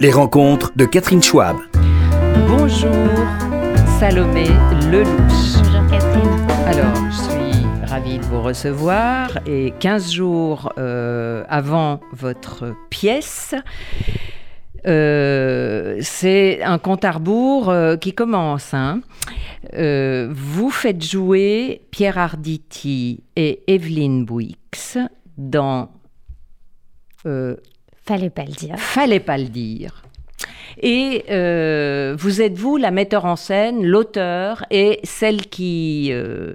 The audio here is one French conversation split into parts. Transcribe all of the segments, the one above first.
Les rencontres de Catherine Schwab. Bonjour, Salomé Lelouch. Bonjour Catherine. Alors, je suis ravie de vous recevoir et 15 jours euh, avant votre pièce, euh, c'est un compte à rebours euh, qui commence. hein. Euh, vous faites jouer Pierre Arditi et Evelyne Bouix dans euh, Fallait pas le dire. Fallait pas le dire. Et euh, vous êtes vous la metteur en scène, l'auteur et celle qui euh,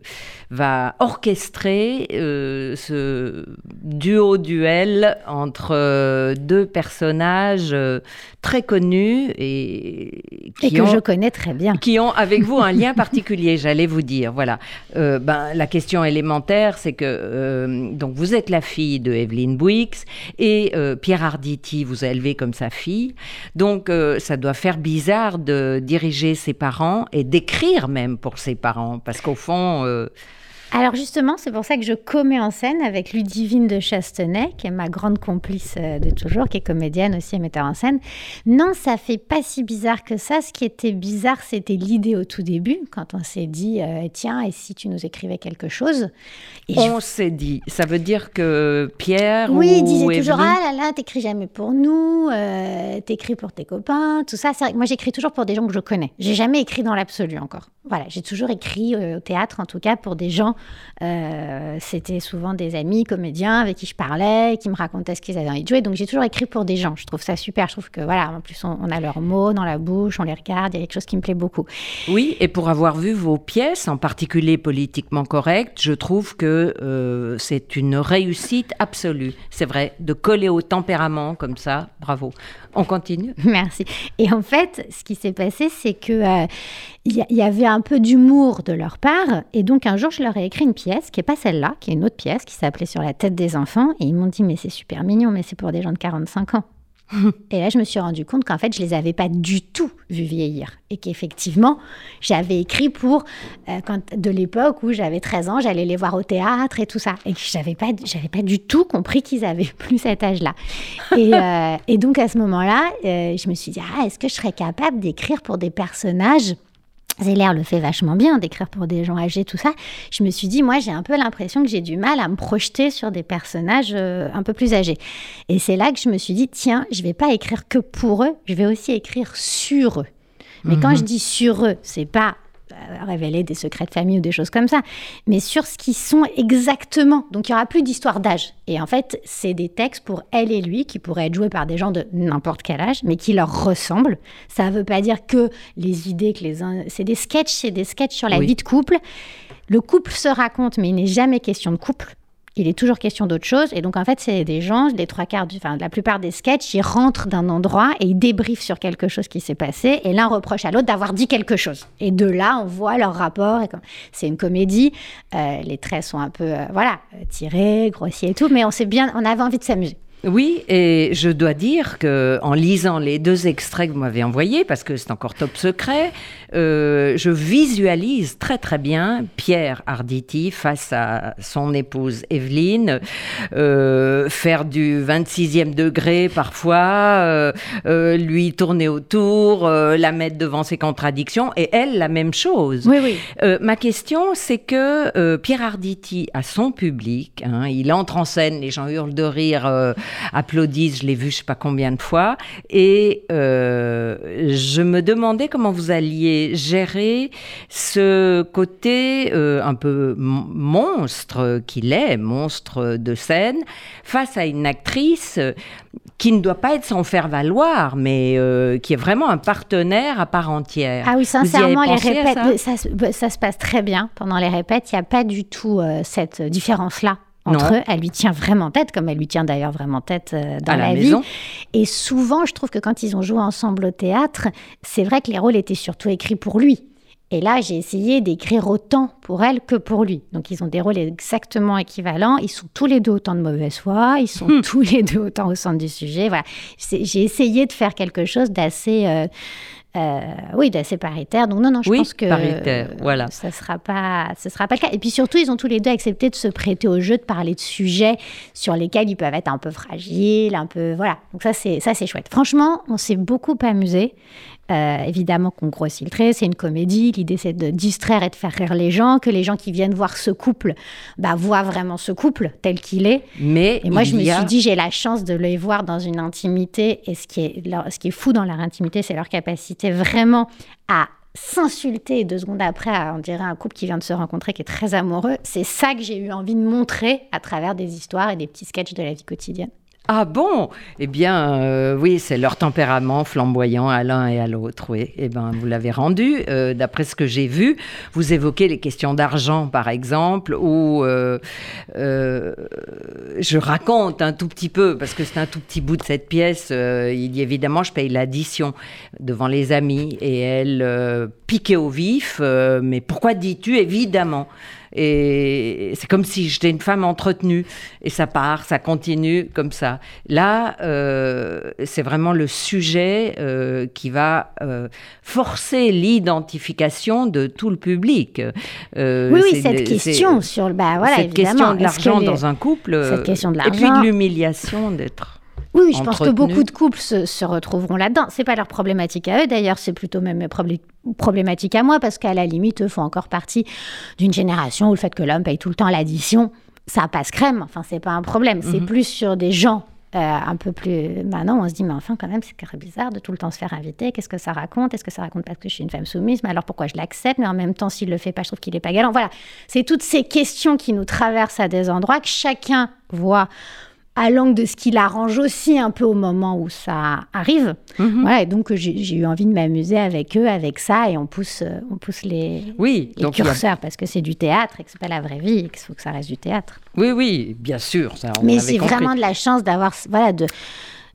va orchestrer euh, ce duo-duel entre euh, deux personnages euh, très connus et qui Et que ont je connais très bien. qui ont avec vous un lien particulier, j'allais vous dire. Voilà. Euh, ben, la question élémentaire, c'est que euh, donc vous êtes la fille de Evelyne Bouix et Pierre Arditi vous a élevé comme sa fille. Donc ça doit faire bizarre de diriger ses parents et d'écrire même pour ses parents, parce qu'au fond, euh, Alors justement, c'est pour ça que je commets en scène avec Ludivine de Chastenay, qui est ma grande complice euh, de toujours, qui est comédienne aussi et metteur en scène. Non, ça fait pas si bizarre que ça. Ce qui était bizarre, c'était l'idée au tout début, quand on s'est dit, euh, tiens, et si tu nous écrivais quelque chose? Et je- on s'est dit. Ça veut dire que Pierre Oui, ou il disait toujours Ah là là, t'écris jamais pour nous, euh, t'écris pour tes copains, tout ça. C'est vrai que moi, j'écris toujours pour des gens que je connais. J'ai jamais écrit dans l'absolu encore. Voilà, j'ai toujours écrit euh, au théâtre, en tout cas, pour des gens. Euh, C'était souvent des amis comédiens avec qui je parlais, qui me racontaient ce qu'ils avaient envie de jouer. Donc, j'ai toujours écrit pour des gens. Je trouve ça super. Je trouve que, voilà, en plus, on, a leurs mots dans la bouche, on les regarde. Il y a quelque chose qui me plaît beaucoup. Oui, et pour avoir vu vos pièces, en particulier politiquement correctes, je trouve que euh, c'est une réussite absolue. C'est vrai, de coller au tempérament comme ça, bravo. On continue Merci. Et en fait, ce qui s'est passé, c'est que euh, il y, y avait un peu d'humour de leur part. Et donc, un jour, je leur ai écrit une pièce qui est pas celle-là, qui est une autre pièce qui s'appelait Sur la tête des enfants. Et ils m'ont dit, mais c'est super mignon, mais c'est pour des gens de 45 ans. Et là, je me suis rendu compte qu'en fait, je les avais pas du tout vus vieillir. Et qu'effectivement, j'avais écrit pour, euh, quand, de l'époque où j'avais 13 ans, j'allais les voir au théâtre et tout ça. Et que j'avais pas, j'avais pas du tout compris qu'ils avaient plus cet âge-là. Et, euh, et donc, à ce moment-là, euh, je me suis dit, ah, est-ce que je serais capable d'écrire pour des personnages Zélair le fait vachement bien, d'écrire pour des gens âgés, tout ça. Je me suis dit, moi, j'ai un peu l'impression que j'ai du mal à me projeter sur des personnages euh, un peu plus âgés. Et c'est là que je me suis dit, tiens, je vais pas écrire que pour eux, je vais aussi écrire sur eux. Mais quand je dis sur eux, c'est pas révéler des secrets de famille ou des choses comme ça, mais sur ce qu'ils sont exactement. Donc il y aura plus d'histoire d'âge. Et en fait, c'est des textes pour elle et lui qui pourraient être joués par des gens de n'importe quel âge, mais qui leur ressemblent. Ça ne veut pas dire que les idées que les uns, c'est des sketchs, c'est des sketchs sur la Oui. vie de couple. Le couple se raconte, mais il n'est jamais question de couple. Il est toujours question d'autre chose. Et donc, en fait, c'est des gens, les trois quarts, enfin, la plupart des sketchs, ils rentrent d'un endroit et ils débriefent sur quelque chose qui s'est passé. Et l'un reproche à l'autre d'avoir dit quelque chose. Et de là, on voit leur rapport. C'est une comédie. Euh, les traits sont un peu, euh, voilà, tirés, grossiers et tout. Mais on sait bien, on avait envie de s'amuser. Oui, et je dois dire que en lisant les deux extraits que vous m'avez envoyés, parce que c'est encore top secret, euh, je visualise très très bien Pierre Arditi face à son épouse Evelyne, euh, faire du 26e degré parfois, euh, lui tourner autour, la mettre devant ses contradictions, et elle la même chose. Oui, oui. Ma question, c'est que Pierre Arditi a son public. hein, il entre en scène, les gens hurlent de rire, applaudissent. Je l'ai vu, je sais pas combien de fois. Et euh, je me demandais comment vous alliez gérer ce côté euh, un peu monstre qu'il est, monstre de scène, face à une actrice qui ne doit pas être sans faire valoir, mais euh, qui est vraiment un partenaire à part entière. Ah oui, sincèrement, les répètes, ça? ça, se- ça se passe très bien pendant les répètes. Il n'y a pas du tout euh, cette différence-là entre Non. eux. Elle lui tient vraiment tête, comme elle lui tient d'ailleurs vraiment tête euh, dans à la, la, vie. Et souvent, je trouve que quand ils ont joué ensemble au théâtre, c'est vrai que les rôles étaient surtout écrits pour lui. Et là, j'ai essayé d'écrire autant pour elle que pour lui. Donc, ils ont des rôles exactement équivalents. Ils sont tous les deux autant de mauvaise foi. Ils sont tous les deux autant au centre du sujet. Voilà. J'ai essayé de faire quelque chose d'assez. euh, Euh, oui, c'est paritaire. Donc non, non, je Oui, pense que paritaire, voilà. ça sera pas, ce sera pas le cas. Et puis surtout, ils ont tous les deux accepté de se prêter au jeu, de parler de sujets sur lesquels ils peuvent être un peu fragiles, un peu voilà. Donc ça, c'est ça, c'est chouette. Franchement, on s'est beaucoup amusé. Euh, évidemment qu'on grossit le trait, c'est une comédie. L'idée, c'est de distraire et de faire rire les gens, que les gens qui viennent voir ce couple bah, voient vraiment ce couple tel qu'il est. Mais Et moi, je me a- suis dit, j'ai la chance de les voir dans une intimité. Et ce qui est, leur- ce qui est fou dans leur intimité, c'est leur capacité vraiment à s'insulter deux secondes après, à- on dirait un couple qui vient de se rencontrer, qui est très amoureux. C'est ça que j'ai eu envie de montrer à travers des histoires et des petits sketchs de la vie quotidienne. Ah bon? Eh bien, euh, oui, c'est leur tempérament flamboyant à l'un et à l'autre. Eh bien, vous l'avez rendu. Euh, D'après ce que j'ai vu, vous évoquez les questions d'argent, par exemple, où euh, euh, je raconte un tout petit peu, parce que c'est un tout petit bout de cette pièce. il dit évidemment, je paye l'addition devant les amis, et elle piquait au vif. mais pourquoi dis-tu évidemment? Et c'est comme si j'étais une femme entretenue. Et ça part, ça continue comme ça. Là, euh, c'est vraiment le sujet euh, qui va euh, forcer l'identification de tout le public. Euh, oui, oui, cette question sur le. Bah, voilà, cette évidemment. question de l'argent les- dans un couple. euh, Cette question de Et puis l'argent. de l'humiliation d'être. Oui, je pense que beaucoup de couples se, se retrouveront là-dedans. C'est pas leur problématique à eux, d'ailleurs, c'est plutôt même problématique à moi, parce qu'à la limite, eux font encore partie d'une génération où le fait que l'homme paye tout le temps l'addition, ça passe crème. Enfin, c'est pas un problème. C'est Mhm. plus sur des gens. euh, un peu plus maintenant on se dit mais enfin quand même c'est très bizarre de tout le temps se faire inviter qu'est-ce que ça raconte? Est-ce que ça raconte parce que je suis une femme soumise? Mais alors pourquoi je l'accepte? Mais en même temps s'il le fait pas je trouve qu'il est pas galant voilà c'est toutes ces questions qui nous traversent à des endroits que chacun voit à l'angle de ce qui l'arrange aussi un peu au moment où ça arrive. Mhm. Voilà, et donc j'ai j'ai eu envie de m'amuser avec eux, avec ça, et on pousse, euh, on pousse les, Oui, les donc a- curseurs parce que c'est du théâtre et que c'est pas la vraie vie et qu'il faut que ça reste du théâtre. oui, oui, bien sûr. Ça, on Mais c'est vraiment de la chance d'avoir, voilà, de,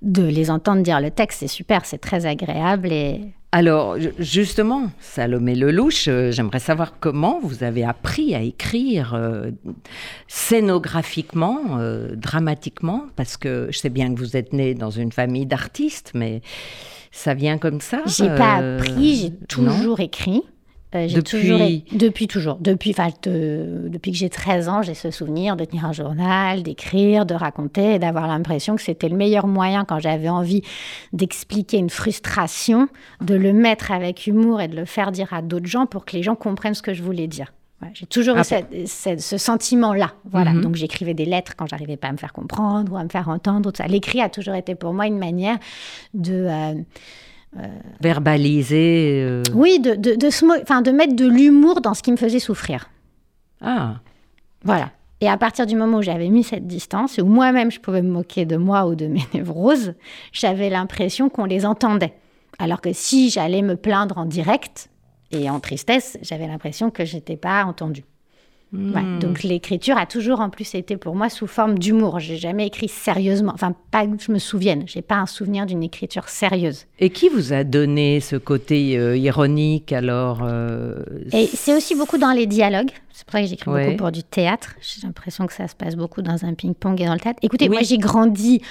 de les entendre dire le texte, c'est super, c'est très agréable et Alors, ju- justement, Salomé Lelouch, euh, j'aimerais savoir comment vous avez appris à écrire euh, scénographiquement, euh, dramatiquement, parce que je sais bien que vous êtes né dans une famille d'artistes, mais ça vient comme ça J'ai pas appris, j'ai non? toujours écrit. Euh, Depuis- toujours depuis toujours, depuis, depuis que j'ai 13 ans, j'ai ce souvenir de tenir un journal, d'écrire, de raconter, et d'avoir l'impression que c'était le meilleur moyen quand j'avais envie d'expliquer une frustration, de le mettre avec humour et de le faire dire à d'autres gens pour que les gens comprennent ce que je voulais dire. Ouais, j'ai toujours Ah eu cette- cette- ce sentiment-là. Voilà. Mhm. Donc j'écrivais des lettres quand j'arrivais pas à me faire comprendre ou à me faire entendre. L'écrit a toujours été pour moi une manière de euh, Verbaliser. euh, oui, de, de, de, se mettre de l'humour dans ce qui me faisait souffrir. Ah, Voilà. Et à partir du moment où j'avais mis cette distance, où moi-même je pouvais me moquer de moi ou de mes névroses, j'avais l'impression qu'on les entendait. Alors que si j'allais me plaindre en direct et en tristesse, j'avais l'impression que je n'étais pas entendue. Ouais, donc l'écriture a toujours en plus été pour moi sous forme d'humour. J'ai jamais écrit sérieusement. Enfin, pas que je me souvienne. J'ai pas un souvenir d'une écriture sérieuse. Et qui vous a donné ce côté euh, ironique alors euh, Et c'est aussi beaucoup dans les dialogues. C'est pour ça que j'écris Ouais. beaucoup pour du théâtre. J'ai l'impression que ça se passe beaucoup dans un ping-pong et dans le théâtre. Écoutez, Oui. moi j'ai grandi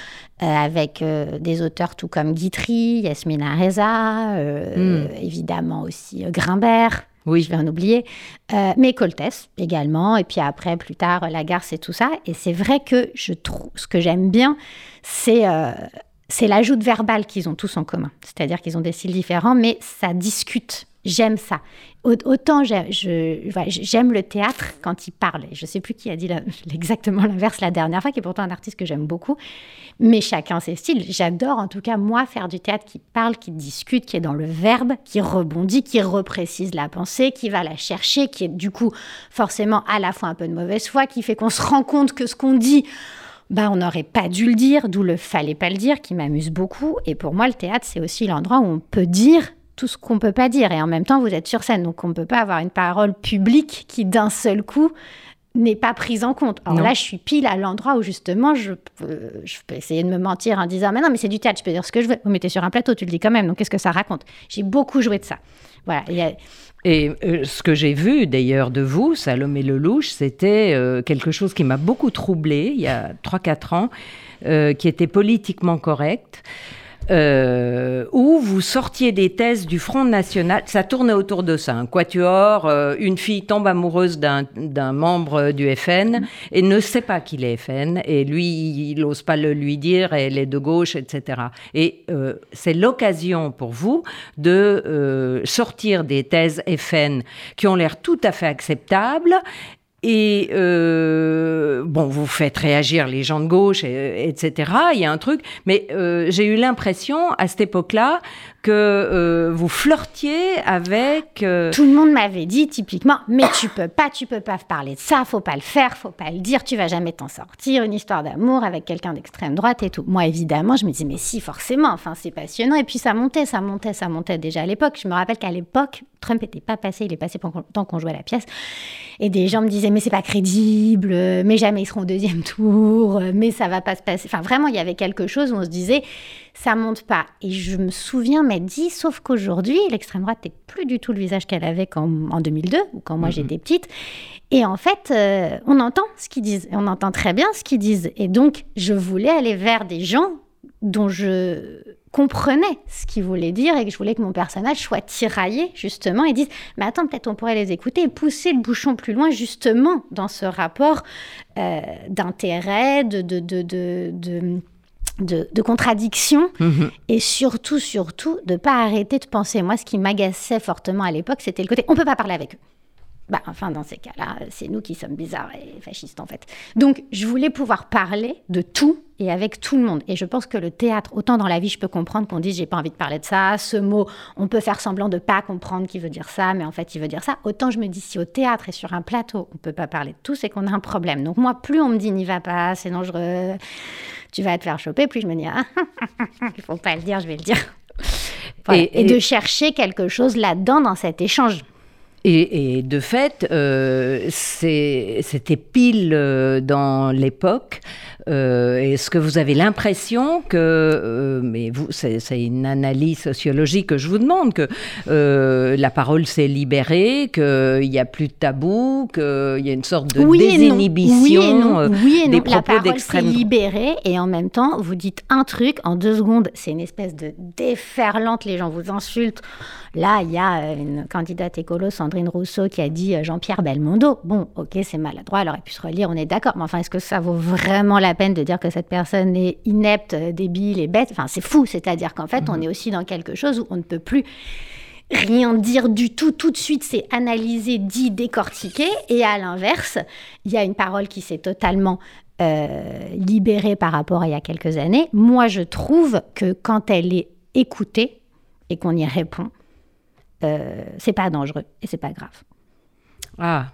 euh, avec des auteurs tout comme Guitry, Yasmina Reza, euh, évidemment aussi Grimbert. Oui. Je vais en oublier. Euh, mais Coltès également. Et puis après, plus tard, euh, Lagarce et tout ça. Et c'est vrai que je trouve, ce que j'aime bien, c'est euh, c'est l'ajout verbal qu'ils ont tous en commun. C'est-à-dire qu'ils ont des styles différents, mais ça discute. J'aime ça. Au- Autant j'aime le théâtre quand il parle. Je ne sais plus qui a dit exactement l'inverse la dernière fois, qui est pourtant un artiste que j'aime beaucoup. Mais chacun ses styles. J'adore en tout cas, moi, faire du théâtre qui parle, qui discute, qui est dans le verbe, qui rebondit, qui reprécise la pensée, qui va la chercher, qui est du coup forcément à la fois un peu de mauvaise foi, qui fait qu'on se rend compte que ce qu'on dit, bah, on n'aurait pas dû le dire, d'où le fallait pas le dire, qui m'amuse beaucoup. Et pour moi, le théâtre, c'est aussi l'endroit où on peut dire tout ce qu'on peut pas dire. Et en même temps, vous êtes sur scène, donc on ne peut pas avoir une parole publique qui, d'un seul coup, n'est pas prise en compte. Alors Non. là, je suis pile à l'endroit où justement, je peux, je peux essayer de me mentir en disant, mais non, mais c'est du théâtre, je peux dire ce que je veux. Vous mettez sur un plateau, tu le dis quand même, donc qu'est-ce que ça raconte? J'ai beaucoup joué de ça. Voilà. Et euh, ce que j'ai vu d'ailleurs de vous, Salomé Lelouch, c'était euh, quelque chose qui m'a beaucoup troublé il y a 3-4 ans, euh, qui était politiquement correct. Euh, où vous sortiez des thèses du Front National. Ça tournait autour de ça. Un quatuor, euh, une fille tombe amoureuse d'un membre du FN et ne sait pas qu'il est FN. Et lui, il n'ose pas le lui dire, elle est de gauche, etc. Et euh, c'est l'occasion pour vous de sortir des thèses FN qui ont l'air tout à fait acceptables et euh, bon, vous faites réagir les gens de gauche, etc. Il y a un truc, mais euh, j'ai eu l'impression à cette époque-là que euh, vous flirtiez avec. Euh, Tout le monde m'avait dit typiquement, mais tu peux pas, tu peux pas parler de ça, faut pas le faire, faut pas le dire, tu vas jamais t'en sortir. Une histoire d'amour avec quelqu'un d'extrême droite et tout. Moi, évidemment, je me dis, mais si, forcément, enfin, c'est passionnant. Et puis ça montait, ça montait, ça montait déjà à l'époque. Je me rappelle qu'à l'époque, Trump n'était pas passé, il est passé pendant qu'on jouait la pièce. Et des gens me disaient, mais c'est pas crédible, mais jamais ils seront au deuxième tour, mais ça va pas se passer. Enfin, vraiment, il y avait quelque chose où on se disait, ça monte pas. Et je me souviens m'être dit, sauf qu'aujourd'hui, l'extrême droite n'est plus du tout le visage qu'elle avait quand, en 2002 ou quand moi j'étais petite. Et en fait, euh, on entend ce qu'ils disent, on entend très bien ce qu'ils disent. Et donc, je voulais aller vers des gens dont je comprenais ce qu'ils voulaient dire et que je voulais que mon personnage soit tiraillé justement et dise mais attends peut-être on pourrait les écouter et pousser le bouchon plus loin justement dans ce rapport euh, d'intérêt de, de, de, de de, contradictions mhm. et surtout, surtout, de pas arrêter de penser. Moi, ce qui m'agaçait fortement à l'époque, c'était le côté on peut pas parler avec eux. Bah, enfin, dans ces cas-là, c'est nous qui sommes bizarres et fascistes, en fait. Donc, je voulais pouvoir parler de tout et avec tout le monde. Et je pense que le théâtre, autant dans la vie, je peux comprendre qu'on dise j'ai pas envie de parler de ça, ce mot, on peut faire semblant de pas comprendre qui veut dire ça, mais en fait, il veut dire ça. Autant je me dis si au théâtre et sur un plateau, on peut pas parler de tout, c'est qu'on a un problème. Donc, moi, plus on me dit n'y va pas, c'est dangereux tu vas te faire choper. Puis je me dis, ah, il faut pas le dire, je vais le dire. Et, de chercher quelque chose là-dedans dans cet échange. Et, de fait, euh, c'était pile euh, dans l'époque est-ce que vous avez l'impression que, euh, mais vous, c'est une analyse sociologique que je vous demande, que euh, la parole s'est libérée, qu'il n'y a plus de tabou, qu'il y a une sorte de désinhibition oui et non. La parole s'est libérée et en même temps, vous dites un truc, en deux secondes, c'est une espèce de déferlante, les gens vous insultent. Là, il y a une candidate écolo, Sandrine Rousseau, qui a dit Jean-Pierre Belmondo. Bon, ok, c'est maladroit, elle aurait pu se relire, on est d'accord, mais enfin, est-ce que ça vaut vraiment la peine de dire que cette personne est inepte, débile et bête. Enfin, c'est fou. C'est-à-dire qu'en fait, on mhm. est aussi dans quelque chose où on ne peut plus rien dire du tout. Tout de suite, c'est analysé, dit, décortiqué. Et à l'inverse, il y a une parole qui s'est totalement euh, libérée par rapport à il y a quelques années. Moi, je trouve que quand elle est écoutée et qu'on y répond, euh, c'est pas dangereux et c'est pas grave. Ah,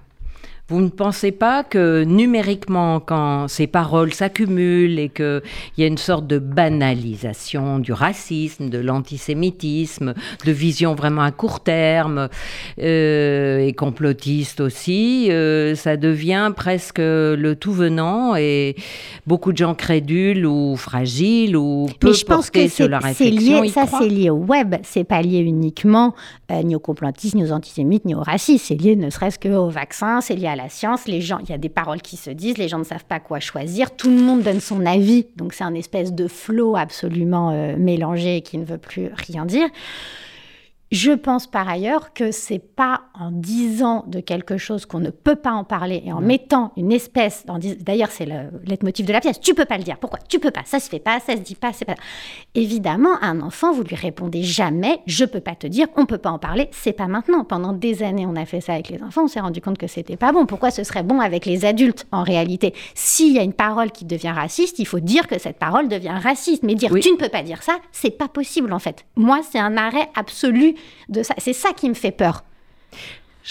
vous ne pensez pas que numériquement, quand ces paroles s'accumulent et qu'il y a une sorte de banalisation du racisme, de l'antisémitisme, de vision vraiment à court terme euh, et complotiste aussi, euh, ça devient presque le tout venant et beaucoup de gens crédules ou fragiles ou peu je pense que sur la réflexion. Lié, ça, c'est lié au web, c'est pas lié uniquement euh, ni aux complotistes, ni aux antisémites, ni aux racistes. C'est lié ne serait-ce qu'au vaccin, c'est lié à la science, les gens, il y a des paroles qui se disent, les gens ne savent pas quoi choisir, tout le monde donne son avis, donc c'est un espèce de flot absolument euh, mélangé qui ne veut plus rien dire. Je pense par ailleurs que c'est pas en disant de quelque chose qu'on ne peut pas en parler et en mettant une espèce, d'ailleurs c'est le leitmotiv de la pièce, tu peux pas le dire, pourquoi? Tu peux pas, ça se fait pas, ça se dit pas, c'est pas. Évidemment, un enfant, vous lui répondez jamais, je peux pas te dire, on peut pas en parler, c'est pas maintenant. Pendant des années, on a fait ça avec les enfants, on s'est rendu compte que c'était pas bon. Pourquoi ce serait bon avec les adultes en réalité? S'il y a une parole qui devient raciste, il faut dire que cette parole devient raciste, mais dire tu ne peux pas dire ça, c'est pas possible en fait. Moi, c'est un arrêt absolu de ça. C'est ça qui me fait peur.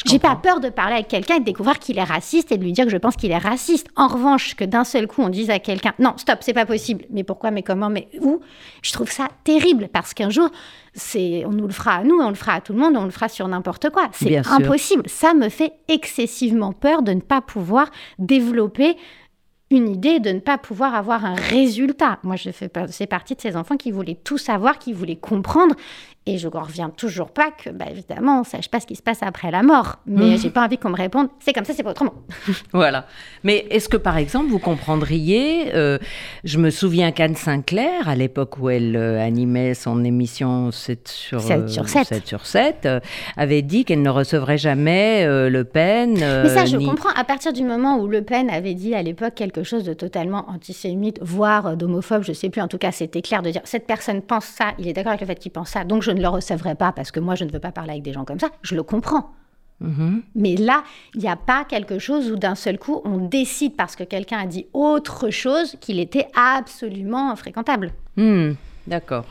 J'ai pas peur de parler avec quelqu'un et de découvrir qu'il est raciste et de lui dire que je pense qu'il est raciste. En revanche, que d'un seul coup on dise à quelqu'un non, stop, c'est pas possible. Mais pourquoi Mais comment Mais où? Je trouve ça terrible parce qu'un jour, c'est on nous le fera à nous, on le fera à tout le monde, on le fera sur n'importe quoi. C'est impossible. Ça me fait excessivement peur de ne pas pouvoir développer une idée de ne pas pouvoir avoir un résultat. Moi, je fais partie de ces enfants qui voulaient tout savoir, qui voulaient comprendre Et je ne reviens toujours pas que, bah, évidemment, on ne sache pas ce qui se passe après la mort. Mais Mmh. j'ai pas envie qu'on me réponde, c'est comme ça, c'est pas autrement. Voilà. Mais est-ce que, par exemple, vous comprendriez, euh, je me souviens qu'Anne Sinclair, à l'époque où elle euh, animait son émission 7 sur, 7 sur 7. 7 sur 7, euh, avait dit qu'elle ne recevrait jamais euh, Le Pen. Mais ça, je ni- comprends. À partir du moment où Le Pen avait dit à l'époque quelque chose de totalement antisémite, voire euh, d'homophobe, je sais plus, en tout cas, c'était clair de dire cette personne pense ça, il est d'accord avec le fait qu'il pense ça, donc je ne le recevrai pas parce que moi, je ne veux pas parler avec des gens comme ça. Je le comprends. Mhm. Mais là, il n'y a pas quelque chose où d'un seul coup, on décide parce que quelqu'un a dit autre chose qu'il était absolument fréquentable. Hmm, D'accord.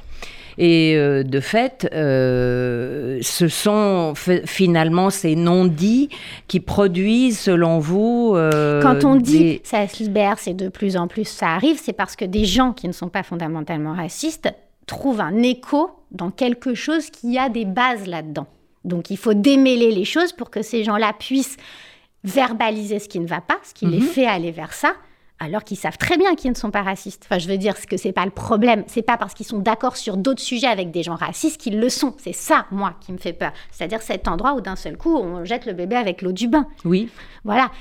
Et euh, de fait, euh, ce sont fi- finalement ces non-dits qui produisent, selon vous, euh, Quand on dit des- ça se libère, c'est de plus en plus ça arrive, c'est parce que des gens qui ne sont pas fondamentalement racistes trouvent un écho dans quelque chose qui a des bases là-dedans. Donc il faut démêler les choses pour que ces gens-là puissent verbaliser ce qui ne va pas, ce qui les fait aller vers ça, alors qu'ils savent très bien qu'ils ne sont pas racistes. Enfin, je veux dire que c'est pas le problème. C'est pas parce qu'ils sont d'accord sur d'autres sujets avec des gens racistes qu'ils le sont. C'est ça, moi, qui me fait peur. C'est-à-dire cet endroit où d'un seul coup, on jette le bébé avec l'eau du bain. Oui. Voilà.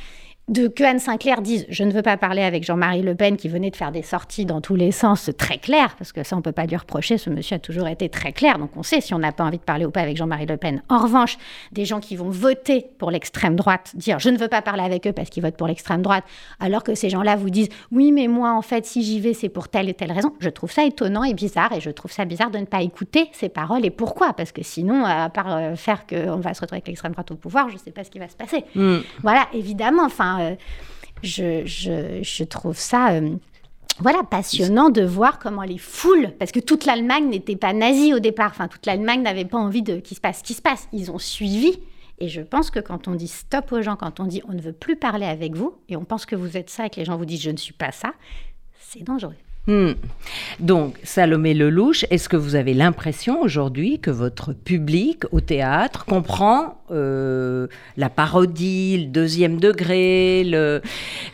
De que Anne Sinclair dise Je ne veux pas parler avec Jean-Marie Le Pen qui venait de faire des sorties dans tous les sens très claires, parce que ça, on ne peut pas lui reprocher. Ce monsieur a toujours été très clair, donc on sait si on n'a pas envie de parler ou pas avec Jean-Marie Le Pen. En revanche, des gens qui vont voter pour l'extrême droite, dire Je ne veux pas parler avec eux parce qu'ils votent pour l'extrême droite, alors que ces gens-là vous disent Oui, mais moi, en fait, si j'y vais, c'est pour telle et telle raison. Je trouve ça étonnant et bizarre, et je trouve ça bizarre de ne pas écouter ces paroles. Et pourquoi? Parce que sinon, à part euh, faire qu'on va se retrouver avec l'extrême droite au pouvoir, je ne sais pas ce qui va se passer. Hmm. Voilà, évidemment, enfin, euh, je, trouve ça. euh, voilà, passionnant de voir comment les foules, parce que toute l'Allemagne n'était pas nazie au départ, enfin toute l'Allemagne n'avait pas envie de qu'il se passe ce qui se passe. Ils ont suivi, et je pense que quand on dit stop aux gens, quand on dit on ne veut plus parler avec vous, et on pense que vous êtes ça et que les gens vous disent je ne suis pas ça, c'est dangereux. Hmm. Donc, Salomé Lelouch, est-ce que vous avez l'impression aujourd'hui que votre public au théâtre comprend euh, la parodie, le deuxième degré, le...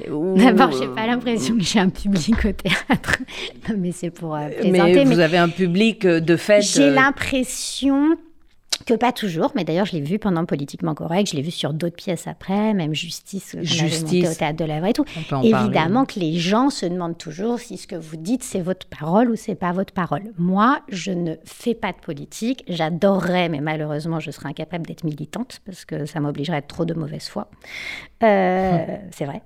D'abord, j'ai pas l'impression que j'ai un public au théâtre, Non, mais c'est pour euh, plaisanter. Mais mais- vous avez un public euh, de fait... J'ai euh, l'impression que pas toujours, mais d'ailleurs je l'ai vu pendant Politiquement Correct, je l'ai vu sur d'autres pièces après, même Justice, Justice. au Théâtre de l'Avre et tout. Évidemment parler. que les gens se demandent toujours si ce que vous dites c'est votre parole ou c'est pas votre parole. Moi, je ne fais pas de politique, j'adorerais, mais malheureusement je serais incapable d'être militante parce que ça m'obligerait à être trop de mauvaise foi. Euh, C'est vrai.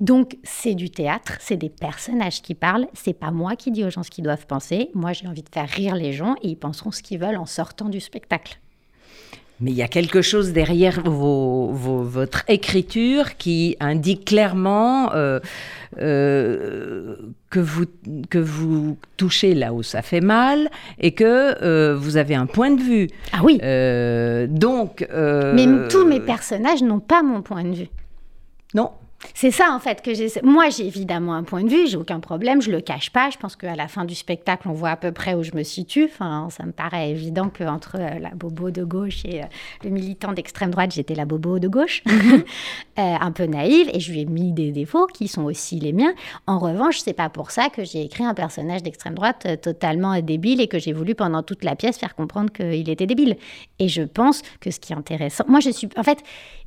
Donc c'est du théâtre, c'est des personnages qui parlent, c'est pas moi qui dis aux gens ce qu'ils doivent penser. Moi j'ai envie de faire rire les gens et ils penseront ce qu'ils veulent en sortant du spectacle. Mais il y a quelque chose derrière vos- vos- votre écriture qui indique clairement euh, euh, que, vous, que vous touchez là où ça fait mal et que euh, vous avez un point de vue. Ah oui, Euh, donc... euh, mais tous mes personnages n'ont pas mon point de vue. Non. C'est ça en fait que j'ai. Moi j'ai évidemment un point de vue, j'ai aucun problème, je le cache pas. Je pense qu'à la fin du spectacle, on voit à peu près où je me situe. Enfin, ça me paraît évident qu'entre euh, la bobo de gauche et euh, le militant d'extrême droite, j'étais la bobo de gauche, Euh, un peu naïve, et je lui ai mis des défauts qui sont aussi les miens. En revanche, c'est pas pour ça que j'ai écrit un personnage d'extrême droite totalement débile et que j'ai voulu pendant toute la pièce faire comprendre qu'il était débile. Et je pense que ce qui est intéressant, moi je suis, en fait,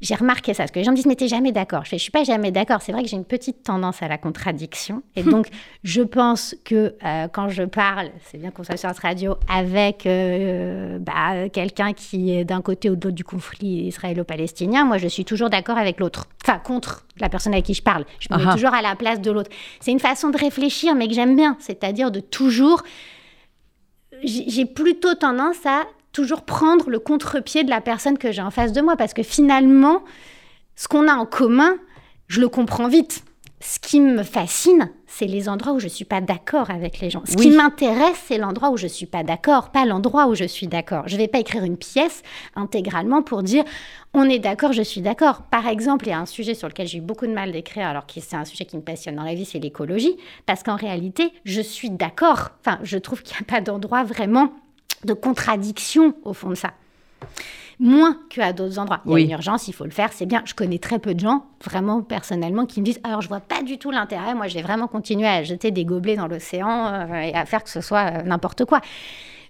j'ai remarqué ça parce que les gens me disent mais t'es jamais d'accord. Je fais, je suis pas jamais d'accord. C'est vrai que j'ai une petite tendance à la contradiction, et donc je pense que euh, quand je parle, c'est bien qu'on soit sur cette radio avec euh, bah, quelqu'un qui est d'un côté ou de l'autre du conflit israélo-palestinien, moi je suis toujours d'accord avec l'autre, enfin contre la personne avec qui je parle. Je me mets Ah. toujours à la place de l'autre. C'est une façon de réfléchir, mais que j'aime bien, c'est-à-dire de toujours j'ai plutôt tendance à toujours prendre le contre-pied de la personne que j'ai en face de moi parce que finalement, ce qu'on a en commun, je le comprends vite. Ce qui me fascine, c'est les endroits où je suis pas d'accord avec les gens. Ce qui m'intéresse, c'est l'endroit où je suis pas d'accord, pas l'endroit où je suis d'accord. Je vais pas écrire une pièce intégralement pour dire on est d'accord, je suis d'accord. Par exemple, il y a un sujet sur lequel j'ai eu beaucoup de mal d'écrire, alors que c'est un sujet qui me passionne dans la vie, c'est l'écologie, parce qu'en réalité, je suis d'accord. Enfin, je trouve qu'il n'y a pas d'endroit vraiment de contradiction au fond de ça. Moins qu'à d'autres endroits. Il y a Oui. une urgence, il faut le faire, c'est bien. Je connais très peu de gens, vraiment personnellement, qui me disent Alors, je vois pas du tout l'intérêt. Moi, je vais vraiment continuer à jeter des gobelets dans l'océan euh, et à faire que ce soit euh, n'importe quoi.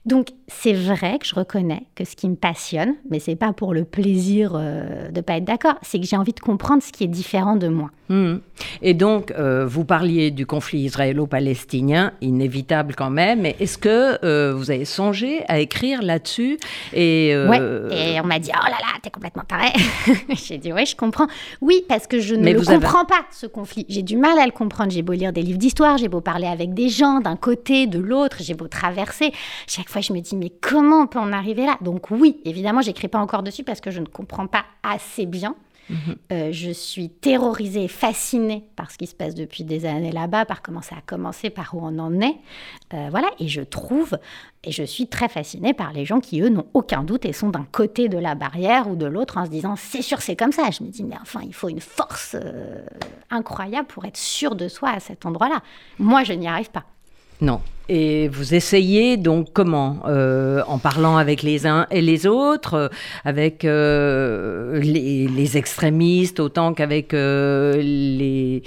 Donc c'est vrai que je reconnais que ce qui me passionne, mais c'est pas pour le plaisir euh, de pas être d'accord, c'est que j'ai envie de comprendre ce qui est différent de moi. Hmm. Et donc, euh, vous parliez du conflit israélo-palestinien, inévitable quand même, mais est-ce que euh, vous avez songé à écrire là-dessus et, Ouais, et on m'a dit, oh là là, t'es complètement taré. j'ai dit, oui, je comprends. Oui, parce que je ne le comprends pas, ce conflit. J'ai du mal à le comprendre. J'ai beau lire des livres d'histoire, j'ai beau parler avec des gens d'un côté, de l'autre, j'ai beau traverser. Chaque fois, je me dis, mais comment on peut en arriver là? Donc oui, évidemment, j'écris pas encore dessus parce que je ne comprends pas assez bien. Euh, je suis terrorisée, fascinée par ce qui se passe depuis des années là-bas, par comment ça a commencé, par où on en est. Euh, voilà, et je trouve, et je suis très fascinée par les gens qui, eux, n'ont aucun doute et sont d'un côté de la barrière ou de l'autre en se disant c'est sûr, c'est comme ça. Je me dis, mais enfin, il faut une force euh, incroyable pour être sûr de soi à cet endroit-là. Moi, je n'y arrive pas. Non. Et vous essayez donc comment euh, En parlant avec les uns et les autres, euh, avec euh, les, extrémistes autant qu'avec les,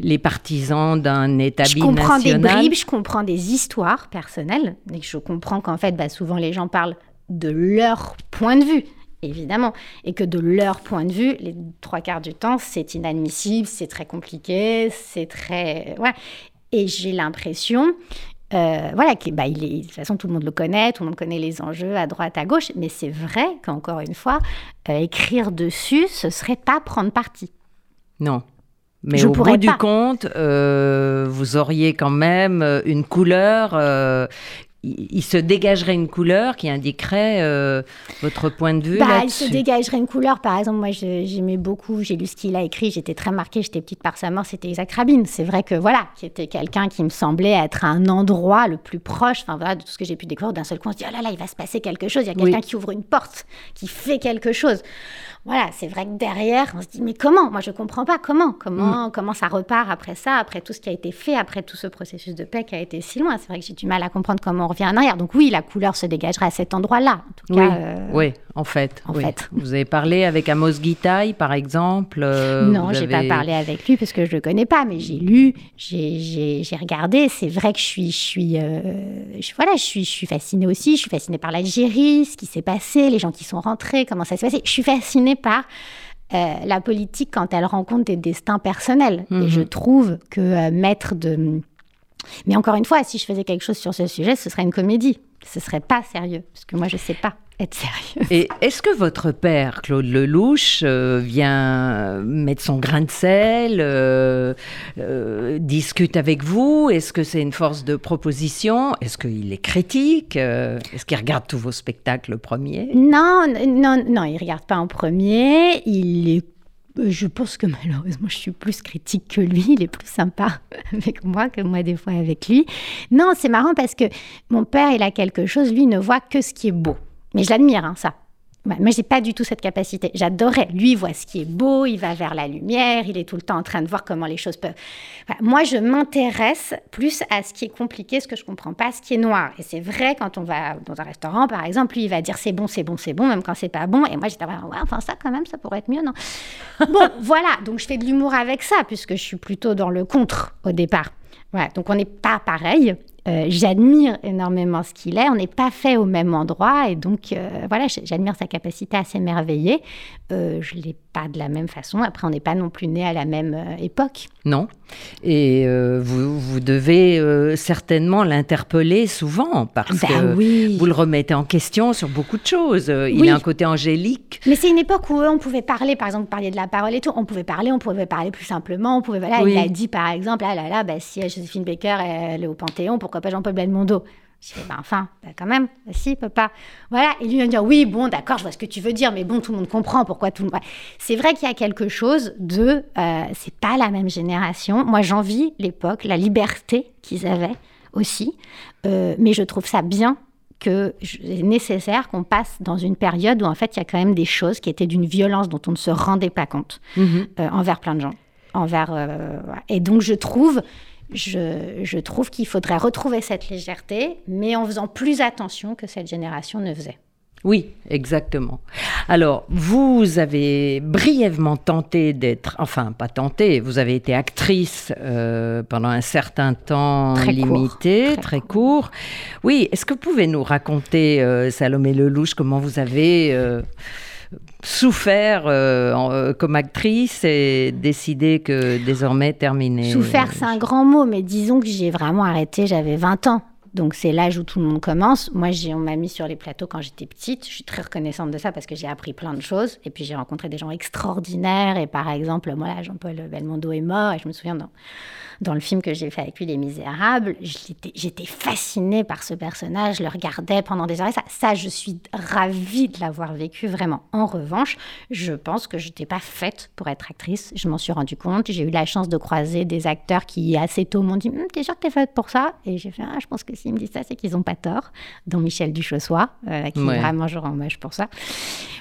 les partisans d'un État je binational. Je comprends des bribes, je comprends des histoires personnelles. Et je comprends qu'en fait, bah, souvent les gens parlent de leur point de vue évidemment, et que de leur point de vue, les trois quarts du temps, c'est inadmissible, c'est très compliqué, c'est très... Ouais. Et j'ai l'impression, euh, voilà, qui, bah, il est, de toute façon, tout le monde le connaît, tout le monde connaît les enjeux à droite, à gauche, mais c'est vrai qu'encore une fois, euh, écrire dessus, ce serait pas prendre parti. Non. Mais au bout du compte, euh, vous auriez quand même une couleur il se dégagerait une couleur qui indiquerait euh, votre point de vue bah, Il se dégagerait une couleur, par exemple, moi j'aimais beaucoup, j'ai lu ce qu'il a écrit, j'étais très marquée, j'étais petite par sa mort, c'était Isaac Rabin. C'est vrai que voilà, qui était quelqu'un qui me semblait être un endroit le plus proche, enfin voilà, de tout ce que j'ai pu découvrir. D'un seul coup, on se dit, oh là là, il va se passer quelque chose, il y a quelqu'un qui ouvre une porte, qui fait quelque chose voilà, c'est vrai que derrière, on se dit, mais comment? Moi, je ne comprends pas comment? Comment, mm. comment ça repart après ça, après tout ce qui a été fait, après tout ce processus de paix qui a été si loin? C'est vrai que j'ai du mal à comprendre comment on revient en arrière. Donc oui, la couleur se dégagerait à cet endroit-là, en tout cas. Oui, euh, en fait. En fait. Vous avez parlé avec Amos Gitaï, par exemple euh, Non, je n'ai pas parlé avec lui parce que je ne le connais pas, mais j'ai lu, j'ai regardé. C'est vrai que je suis, je suis, euh, voilà, je suis, je suis fascinée aussi. Je suis fascinée par l'Algérie, ce qui s'est passé, les gens qui sont rentrés, comment ça s'est passé. Je suis fascinée par euh, la politique quand elle rencontre des destins personnels. Et je mhm. trouve que euh, mettre de... Mais encore une fois, si je faisais quelque chose sur ce sujet, ce serait une comédie. Ce serait pas sérieux, parce que moi, je sais pas être sérieux. Et est-ce que votre père, Claude Lelouch, euh, vient mettre son grain de sel, euh, euh, discute avec vous? Est-ce que c'est une force de proposition? Est-ce qu'il est critique? Est-ce qu'il regarde tous vos spectacles premier? Non, non, non, il regarde pas en premier. Il est je pense que malheureusement, je suis plus critique que lui. Il est plus sympa avec moi que moi, des fois, avec lui. Non, c'est marrant parce que mon père, il a quelque chose, lui, ne voit que ce qui est beau. Mais je l'admire, hein, ça. Moi, je n'ai pas du tout cette capacité. J'adorais. Lui, il voit ce qui est beau, il va vers la lumière, il est tout le temps en train de voir comment les choses peuvent. moi, je m'intéresse plus à ce qui est compliqué, ce que je comprends pas, ce qui est noir. Et c'est vrai, quand on va dans un restaurant, par exemple, lui, il va dire c'est bon, c'est bon, c'est bon, même quand c'est pas bon. Et moi, j'étais ouais, enfin, ça, quand même, ça pourrait être mieux, non? Bon, voilà. Donc, je fais de l'humour avec ça, puisque je suis plutôt dans le contre au départ. Voilà, donc on n'est pas pareil. Euh, j'admire énormément ce qu'il est. On n'est pas fait au même endroit et donc euh, voilà, j'admire sa capacité à s'émerveiller. Euh, je ne l'ai pas de la même façon. Après, on n'est pas non plus né à la même époque. Non. Et vous, vous, devez certainement l'interpeller souvent parce ben que vous le remettez en question sur beaucoup de choses. Il a un côté angélique. Mais c'est une époque où on pouvait parler, par exemple, parler de la parole et tout. On pouvait parler, on pouvait parler plus simplement. On pouvait, voilà, Il a dit par exemple, ah là là, bah, si Joséphine Baker elle est au Panthéon, pourquoi pas Jean-Paul Belmondo? Je fais, ben enfin, ben quand même, ben si, papa. Voilà, et lui va me dire, oui, bon, d'accord, je vois ce que tu veux dire, mais bon, tout le monde comprend pourquoi tout le monde... C'est vrai qu'il y a quelque chose de... Euh, c'est pas la même génération. Moi, j'envie l'époque, la liberté qu'ils avaient aussi, euh, mais je trouve ça bien que c'est nécessaire qu'on passe dans une période où, en fait, il y a quand même des choses qui étaient d'une violence dont on ne se rendait pas compte mm-hmm. euh, envers plein de gens. Envers, Et donc, je trouve je, trouve qu'il faudrait retrouver cette légèreté, mais en faisant plus attention que cette génération ne faisait. Oui, exactement. Alors, vous avez brièvement tenté d'être, enfin, pas tenté, vous avez été actrice euh, pendant un certain temps Très court, limité, très très, court. Oui, est-ce que vous pouvez nous raconter, euh, Salomé Lelouch, comment vous avez euh, souffert euh, euh, comme actrice et décidé que désormais terminé Souffert, c'est un grand mot, mais disons que j'ai vraiment arrêté, j'avais 20 ans. Donc c'est l'âge où tout le monde commence. Moi, on m'a mis sur les plateaux quand j'étais petite. Je suis très reconnaissante de ça parce que j'ai appris plein de choses. Et puis j'ai rencontré des gens extraordinaires. Et par exemple, moi, Jean-Paul Belmondo est mort. Et je me souviens dans, dans le film que j'ai fait avec lui, Les Misérables, j'étais, fascinée par ce personnage. Je le regardais pendant des heures. Et ça, je suis ravie de l'avoir vécu vraiment. En revanche, je pense que je n'étais pas faite pour être actrice. Je m'en suis rendu compte. J'ai eu la chance de croiser des acteurs qui assez tôt m'ont dit Hum, T'es sûre que t'es faite pour ça? Et j'ai fait ah, Je pense que s'ils me disent ça, c'est qu'ils n'ont pas tort. Dont Michel Duchossois, euh, qui Ouais. vraiment je rends hommage pour ça.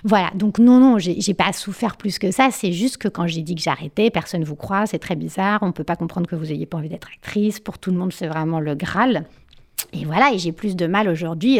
Voilà, donc non, non, j'ai j'ai pas souffert plus que ça. C'est juste que quand j'ai dit que j'arrêtais, personne vous croit, c'est très bizarre. On peut pas comprendre que vous ayez pas envie d'être actrice. Pour tout le monde, c'est vraiment le Graal. Et voilà, et j'ai plus de mal aujourd'hui.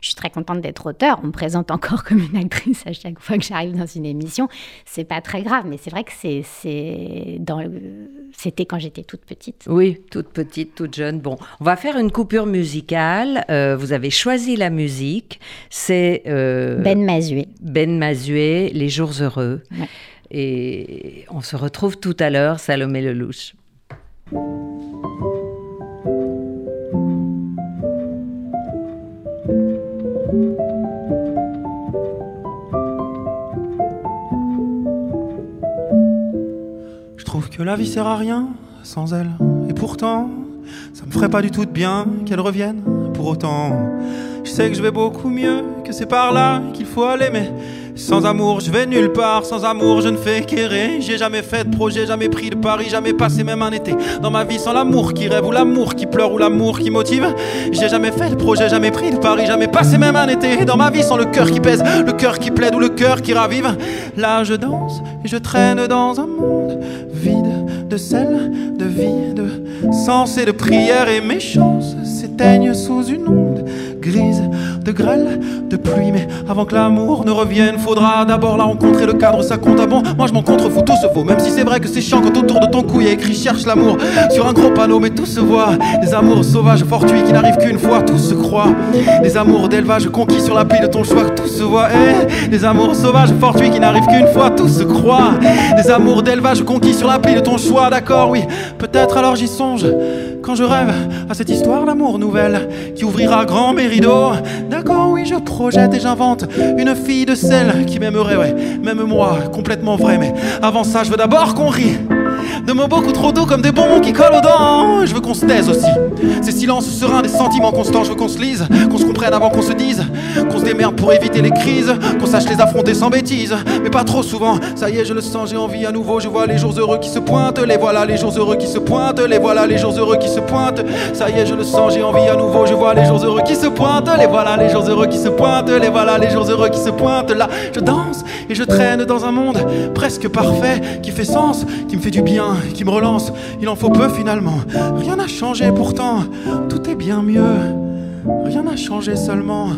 Je suis très contente d'être auteur. On me présente encore comme une actrice à chaque fois que j'arrive dans une émission. C'est pas très grave, mais c'est vrai que c'est, c'est dans le- c'était quand j'étais toute petite. Oui, toute petite, toute jeune. Bon, on va faire une coupure musicale. Euh, vous avez choisi la musique. C'est euh, Ben Mazué. Ben Mazué, Les Jours Heureux. Ouais. Et on se retrouve tout à l'heure, Salomé Lelouch. Je trouve que la vie sert à rien sans elle. Et pourtant, ça me ferait pas du tout de bien qu'elle revienne. Pour autant, je sais que je vais beaucoup mieux, que c'est par là qu'il faut aller. Mais sans amour, je vais nulle part. Sans amour, je ne fais qu'errer. J'ai jamais fait de projet, jamais pris de pari, jamais passé même un été dans ma vie sans l'amour qui rêve ou l'amour qui pleure ou l'amour qui motive. J'ai jamais fait de projet, jamais pris de pari, jamais passé même un été dans ma vie sans le cœur qui pèse, le cœur qui plaide ou le cœur qui ravive. Là, je danse et je traîne dans un monde vide de sel, de vie, de sens et de prière. Et mes chances s'éteignent sous une onde grise de grêle, de pluie. Mais avant que l'amour ne revienne, faudra d'abord la rencontrer. Le cadre, ça compte à bon? Moi, je m'en contrefous, tout se vaut. Même si c'est vrai que c'est chiant quand autour de ton cou il y a écrit cherche l'amour sur un gros panneau. Mais tout se voit. Des amours sauvages, fortuits qui n'arrivent qu'une fois. Tout se croit. Des amours d'élevage conquis sur l'appli de ton choix. Tout se voit. Eh, des amours sauvages, fortuits qui n'arrivent qu'une fois. Tout se croit. Des amours d'élevage conquis sur l'appli de ton choix. D'accord, oui. Peut-être alors j'y songe. Quand je rêve à cette histoire d'amour nouvelle qui ouvrira grand mes rideaux. D'accord, oui, je projette et j'invente une fille de celle qui m'aimerait, ouais. Même moi, complètement vrai. Mais avant ça, je veux d'abord qu'on rie. De mots beaucoup trop doux comme des bonbons qui collent aux dents. Je veux qu'on se taise aussi. Ces silences sereins, des sentiments constants. Je veux qu'on se lise, qu'on se comprenne avant qu'on se dise. Qu'on se démerde pour éviter les crises. Qu'on sache les affronter sans bêtises. Mais pas trop souvent. Ça y est, je le sens, j'ai envie à nouveau. Je vois les jours heureux qui se pointent. Les voilà, les jours heureux qui se pointent. Les voilà, les jours heureux qui se pointent. Ça y est, je le sens, j'ai envie à nouveau. Je vois les jours heureux qui se pointent. Les voilà, les jours heureux qui se pointent. Les voilà, les jours heureux qui se pointent. Là, je danse et je traîne dans un monde presque parfait qui fait sens, qui me fait du bien, qui me relance. Il en faut peu finalement. Rien n'a changé pourtant. Tout est bien mieux. Rien n'a changé seulement.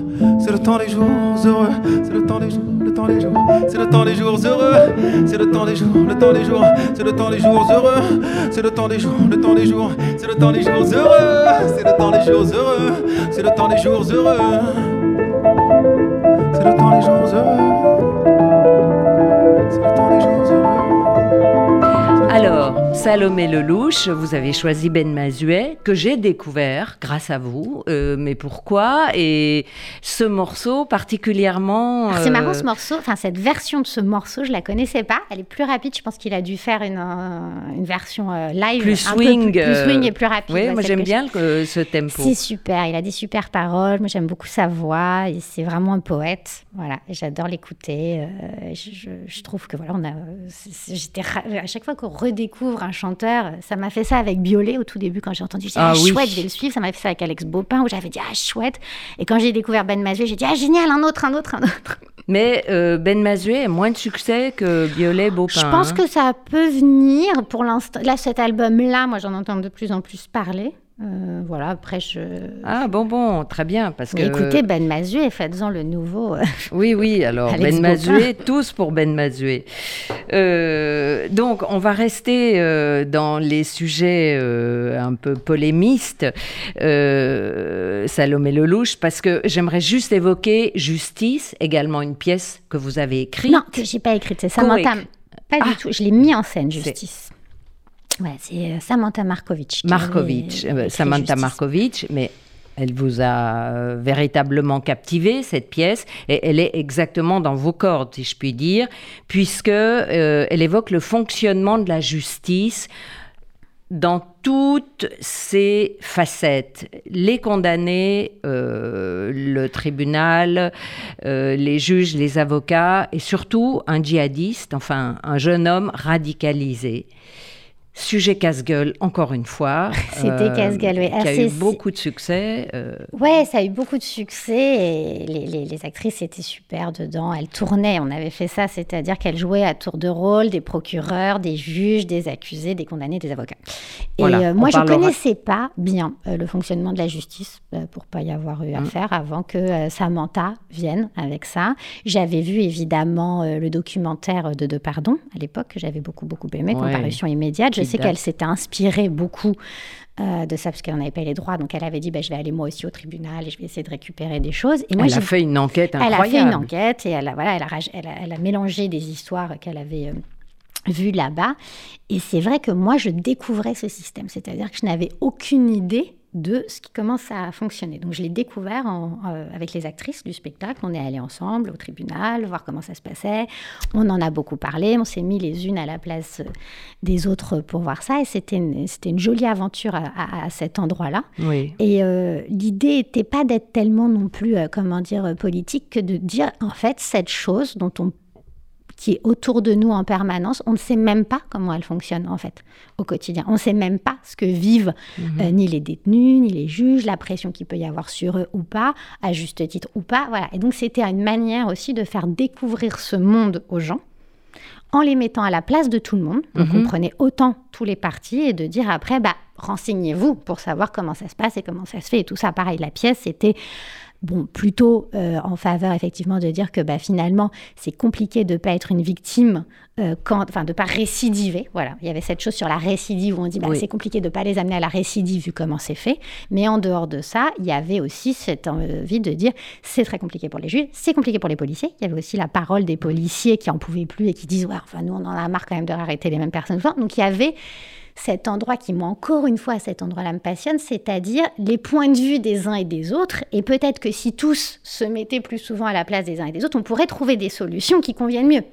C'est le temps des jours heureux. C'est le temps des jours, le temps des jours. C'est le temps des jours heureux. C'est le temps des jours, le temps des jours. C'est le temps des jours heureux. C'est le temps des jours, le temps des jours. C'est le temps des jours heureux. C'est le temps des jours heureux. C'est le temps des jours heureux. C'est le temps des jours heureux. C'est le temps des jours Salomé Lelouch, vous avez choisi Ben Mazuet, que j'ai découvert grâce à vous. Euh, mais pourquoi Et ce morceau particulièrement. Alors, C'est euh, marrant ce morceau, enfin cette version de ce morceau, je la connaissais pas. Elle est plus rapide, je pense qu'il a dû faire une, euh, une version euh, live. Plus un peu swing, plus, plus euh, swing et plus rapide. Oui, ouais, moi j'aime bien le- ce tempo. C'est super, il a des super paroles. Moi, j'aime beaucoup sa voix. et C'est vraiment un poète. Voilà, j'adore l'écouter. euh, je, trouve que voilà, on a. J'étais à chaque fois qu'on redécouvre un chanteur, ça m'a fait ça avec Biolay au tout début quand j'ai entendu. J'ai dit, Ah ah, oui. chouette, je vais le suivre. Ça m'a fait ça avec Alex Bopin où j'avais dit ah chouette. Et quand j'ai découvert Ben Mazué, j'ai dit ah génial, un autre, un autre, un autre. Mais euh, Ben Mazuet a moins de succès que Violet Beaupin. Je pense hein. que ça peut venir pour l'instant. Là, cet album-là, moi, j'en entends de plus en plus parler. Euh, voilà, après je. Ah bon, bon, très bien. Parce que... Écoutez, Ben Mazué, faites-en le nouveau. euh, Oui, oui, alors Ben Mazué, tous pour Ben Mazué. Euh, donc, on va rester euh, dans les sujets un peu polémistes, Salomé Lelouch, parce que j'aimerais juste évoquer Justice, également une pièce que vous avez écrite. Non, que j'ai pas écrite, c'est Samantha. Pas Ah. du tout, je l'ai mis en scène, Justice. Ouais, c'est euh, Samantha Markovic. qui Markovitch, avait euh, écrit Samantha. Markovitch, mais elle vous a euh, véritablement captivé, cette pièce, et elle est exactement dans vos cordes, si je puis dire, puisque euh, elle évoque le fonctionnement de la justice dans toutes ses facettes. Les condamnés, euh, le tribunal, euh, les juges, les avocats, et surtout un djihadiste, enfin un jeune homme radicalisé. Sujet casse-gueule, encore une fois. C'était casse-gueule, oui. Qui a Ah, eu beaucoup de succès. euh, Ouais, ça a eu beaucoup de succès et les, les- les actrices étaient super dedans. Elles tournaient, on avait fait ça, c'est-à-dire qu'elles jouaient à tour de rôle des procureurs, des juges, des accusés, des condamnés, des avocats. Et Voilà, euh, moi, je parlera- connaissais pas bien euh, le fonctionnement de la justice euh, pour pas y avoir eu Mm. affaire avant que euh, Samantha vienne avec ça. J'avais vu évidemment euh, le documentaire de De Pardon à l'époque que j'avais beaucoup beaucoup aimé, Ouais. comparution immédiate. Je sais date. qu'elle s'était inspirée beaucoup euh, de ça parce qu'elle n'avait pas les droits. Donc elle avait dit bah, je vais aller moi aussi au tribunal et je vais essayer de récupérer des choses. Et moi, elle a fait une enquête elle a fait une enquête et elle a, voilà, elle a, elle a, elle a mélangé des histoires qu'elle avait euh, vues là-bas. Et c'est vrai que moi, je découvrais ce système. C'est-à-dire que je n'avais aucune idée de ce qui commence à fonctionner. Donc je l'ai découvert en- euh, avec les actrices du spectacle. On est allés ensemble au tribunal, voir comment ça se passait. On en a beaucoup parlé. On s'est mis les unes à la place euh, des autres pour voir ça. Et c'était une, c'était une jolie aventure à- à- à cet endroit-là. Oui. Et euh, l'idée n'était pas d'être tellement non plus, euh, comment dire, politique que de dire, en fait, cette chose dont on qui est autour de nous en permanence, on ne sait même pas comment elle fonctionne en fait au quotidien. On ne sait même pas ce que vivent euh, ni les détenus, ni les juges, la pression qu'il peut y avoir sur eux ou pas, à juste titre ou pas. Voilà. Et donc c'était une manière aussi de faire découvrir ce monde aux gens en les mettant à la place de tout le monde. Donc on prenait autant tous les partis et de dire après, bah, renseignez-vous pour savoir comment ça se passe et comment ça se fait et tout ça. Pareil, la pièce, c'était bon, plutôt euh, en faveur effectivement de dire que bah, finalement, c'est compliqué de ne pas être une victime, euh, quand, enfin de ne pas récidiver. Voilà, il y avait cette chose sur la récidive où on dit bah, Oui. c'est compliqué de ne pas les amener à la récidive vu comment c'est fait. Mais en dehors de ça, il y avait aussi cette envie de dire c'est très compliqué pour les juges, c'est compliqué pour les policiers. Il y avait aussi la parole des policiers qui en pouvaient plus et qui disent ouais, enfin nous on en a marre quand même de arrêter les mêmes personnes. Donc il y avait cet endroit qui, moi, encore une fois, cet endroit-là me passionne, c'est-à-dire les points de vue des uns et des autres. Et peut-être que si tous se mettaient plus souvent à la place des uns et des autres, on pourrait trouver des solutions qui conviennent mieux.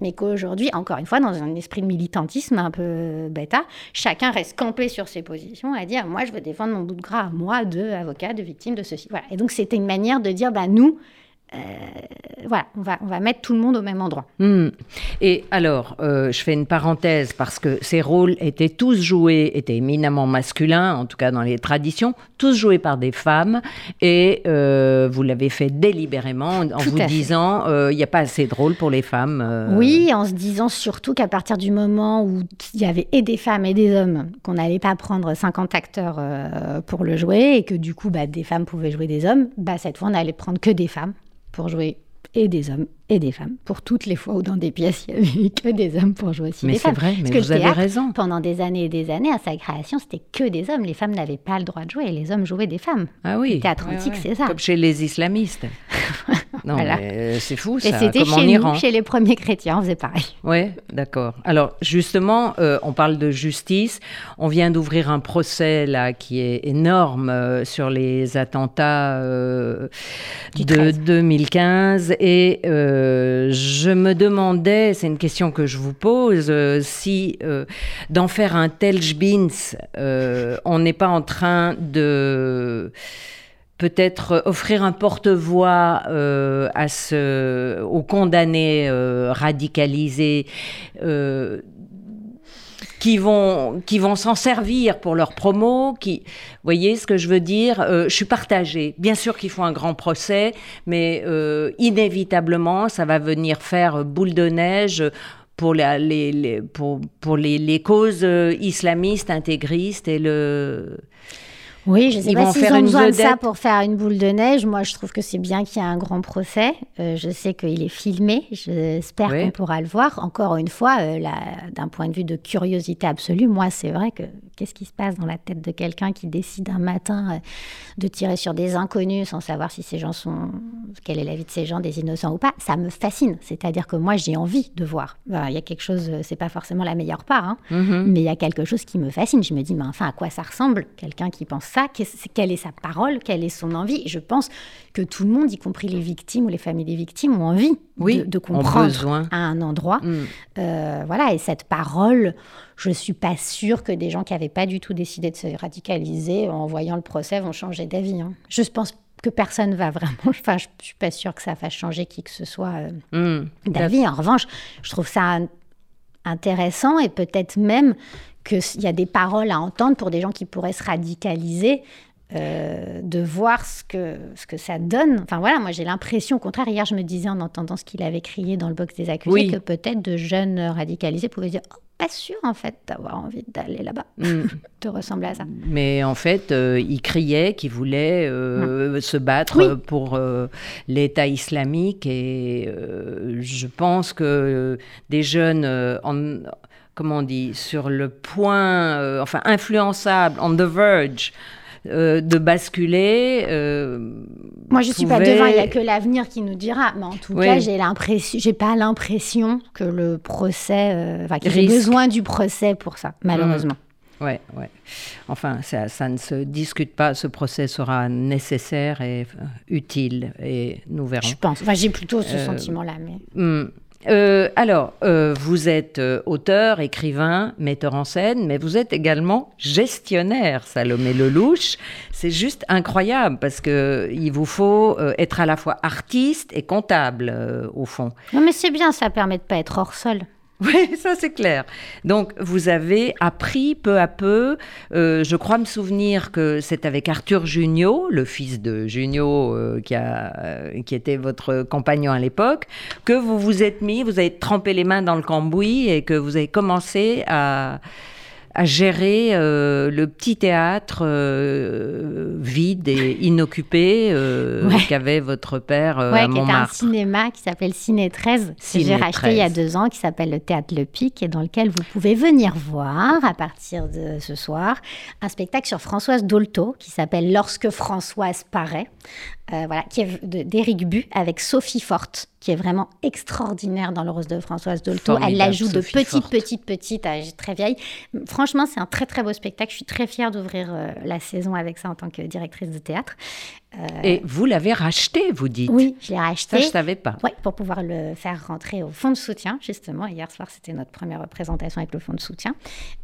Mais qu'aujourd'hui, encore une fois, dans un esprit de militantisme un peu bêta, chacun reste campé sur ses positions à dire moi, je veux défendre mon bout de gras, moi, de avocat, de victime, de ceci. Voilà. Et donc, c'était une manière de dire bah, nous, euh, voilà, on va, on va mettre tout le monde au même endroit. Hmm. Et alors, euh, je fais une parenthèse parce que ces rôles étaient tous joués, étaient éminemment masculins, en tout cas dans les traditions, tous joués par des femmes. Et euh, vous l'avez fait délibérément en Tout vous disant il n'y a pas assez de rôles pour les femmes. Oui, en se disant surtout qu'à partir du moment où il y avait et des femmes et des hommes, qu'on n'allait pas prendre 50 acteurs pour le jouer, et que du coup, bah, des femmes pouvaient jouer des hommes, bah, cette fois, on allait prendre que des femmes pour jouer. Et des hommes et des femmes. Pour toutes les fois où dans des pièces, il n'y avait que des hommes pour jouer aussi Mais des c'est femmes. vrai, mais que vous le avez raison. Pendant des années et des années, à sa création, c'était que des hommes. Les femmes n'avaient pas le droit de jouer et les hommes jouaient des femmes. Ah oui. Le théâtre antique, c'est ça. Comme chez les islamistes. non, Voilà. mais euh, c'est fou Et ça. c'était Comme en chez Iran. nous, chez les premiers chrétiens, on faisait pareil. Oui, d'accord. Alors justement, euh, on parle de justice. On vient d'ouvrir un procès là qui est énorme euh, sur les attentats euh, de 13. 2015 et euh, je me demandais, c'est une question que je vous pose, euh, si euh, d'en faire un tel Jbins, euh, on n'est pas en train de peut-être offrir un porte-voix à ce, aux condamnés radicalisés qui vont, qui vont s'en servir pour leur promo. Qui, vous voyez ce que je veux dire Euh, Je suis partagée. Bien sûr qu'il faut un grand procès, mais euh, inévitablement, ça va venir faire boule de neige pour, les, les- pour, pour les, les causes euh, islamistes, intégristes et le... Oui, je sais Ils pas s'ils ont besoin de ça pour faire une boule de neige. Moi, je trouve que c'est bien qu'il y ait un grand procès. Euh, je sais qu'il est filmé. J'espère Oui. qu'on pourra le voir. Encore une fois, euh, d'un point de vue de curiosité absolue, moi, c'est vrai que qu'est-ce qui se passe dans la tête de quelqu'un qui décide un matin euh, de tirer sur des inconnus sans savoir si ces gens sont, quelle est la vie de ces gens, des innocents ou pas, ça me fascine. C'est-à-dire que moi, j'ai envie de voir. Ben, Il y a quelque chose, c'est pas forcément la meilleure part, hein, Mhm. mais il y a quelque chose qui me fascine. Je me dis, mais enfin, à quoi ça ressemble? Quelqu'un qui pense ça, quelle est sa parole, quelle est son envie Et Je pense que tout le monde, y compris les victimes ou les familles des victimes, ont envie Oui, de, comprendre besoin. à un endroit. Mm. Euh, voilà, et cette parole, je suis pas sûre que des gens qui n'avaient pas du tout décidé de se radicaliser en voyant le procès vont changer d'avis. hein. Je pense que personne va vraiment. Enfin, je suis pas sûre que ça fasse changer qui que ce soit euh, Mm. d'avis. En revanche, je trouve ça in- intéressant et peut-être même qu'il y a des paroles à entendre pour des gens qui pourraient se radicaliser. euh, de voir ce que, ce que ça donne. Enfin voilà, moi j'ai l'impression, au contraire, hier je me disais en entendant ce qu'il avait crié dans le box des accusés, Oui. que peut-être de jeunes radicalisés pouvaient dire oh, pas sûr en fait d'avoir envie d'aller là-bas, Mm. de ressembler à ça. Mais en fait, euh, il criait qu'il voulait euh, se battre Oui. pour euh, l'État islamique et je pense que des jeunes, en, comment on dit, sur le point, euh, enfin influençables, on the verge euh, de basculer. euh, Moi, je suis pas devant, il n'y a que l'avenir qui nous dira. Mais en tout Oui. cas, j'ai l'impression, j'ai pas l'impression que le procès, enfin, qu'il y ait Risque. besoin du procès pour ça, malheureusement. Ouais, ouais. Enfin, ça, ça ne se discute pas. Ce procès sera nécessaire et utile et nous verrons. Je pense. Enfin, j'ai plutôt ce Euh, sentiment-là. Mais... Hmm. Euh, alors, euh, vous êtes euh, auteur, écrivain, metteur en scène, mais vous êtes également gestionnaire, Salomé Lelouch. C'est juste incroyable parce que il vous faut être à la fois artiste et comptable au fond. Non, mais c'est bien, ça permet de pas être hors sol. Oui, ça c'est clair. Donc vous avez appris peu à peu, euh, je crois me souvenir que c'est avec Arthur Junio, le fils de Junio euh, qui, a, euh, qui était votre compagnon à l'époque, que vous vous êtes mis, vous avez trempé les mains dans le cambouis et que vous avez commencé à, à gérer euh, le petit théâtre euh, vide et inoccupé euh, Ouais. qu'avait votre père ouais, à qui est un Montmartre. cinéma qui s'appelle Ciné 13, que j'ai racheté il y a 13. deux ans, qui s'appelle le Théâtre Le Pic, et dans lequel vous pouvez venir voir, à partir de ce soir, un spectacle sur Françoise Dolto, qui s'appelle Lorsque Françoise paraît, euh, voilà, qui est d'Éric Bu, avec Sophie Forte, qui est vraiment extraordinaire dans le rôle de Françoise Dolto. Elle la joue de Sophie petite, Forte. petite, petite, à très vieille. Franchement, c'est un très, très beau spectacle. Je suis très fière d'ouvrir euh, la saison avec ça en tant que directrice de théâtre. Et vous l'avez racheté, vous dites Oui, je l'ai Ça, racheté. je savais pas. Oui, pour pouvoir le faire rentrer au fonds de soutien, justement. Hier soir, c'était notre première représentation avec le fonds de soutien,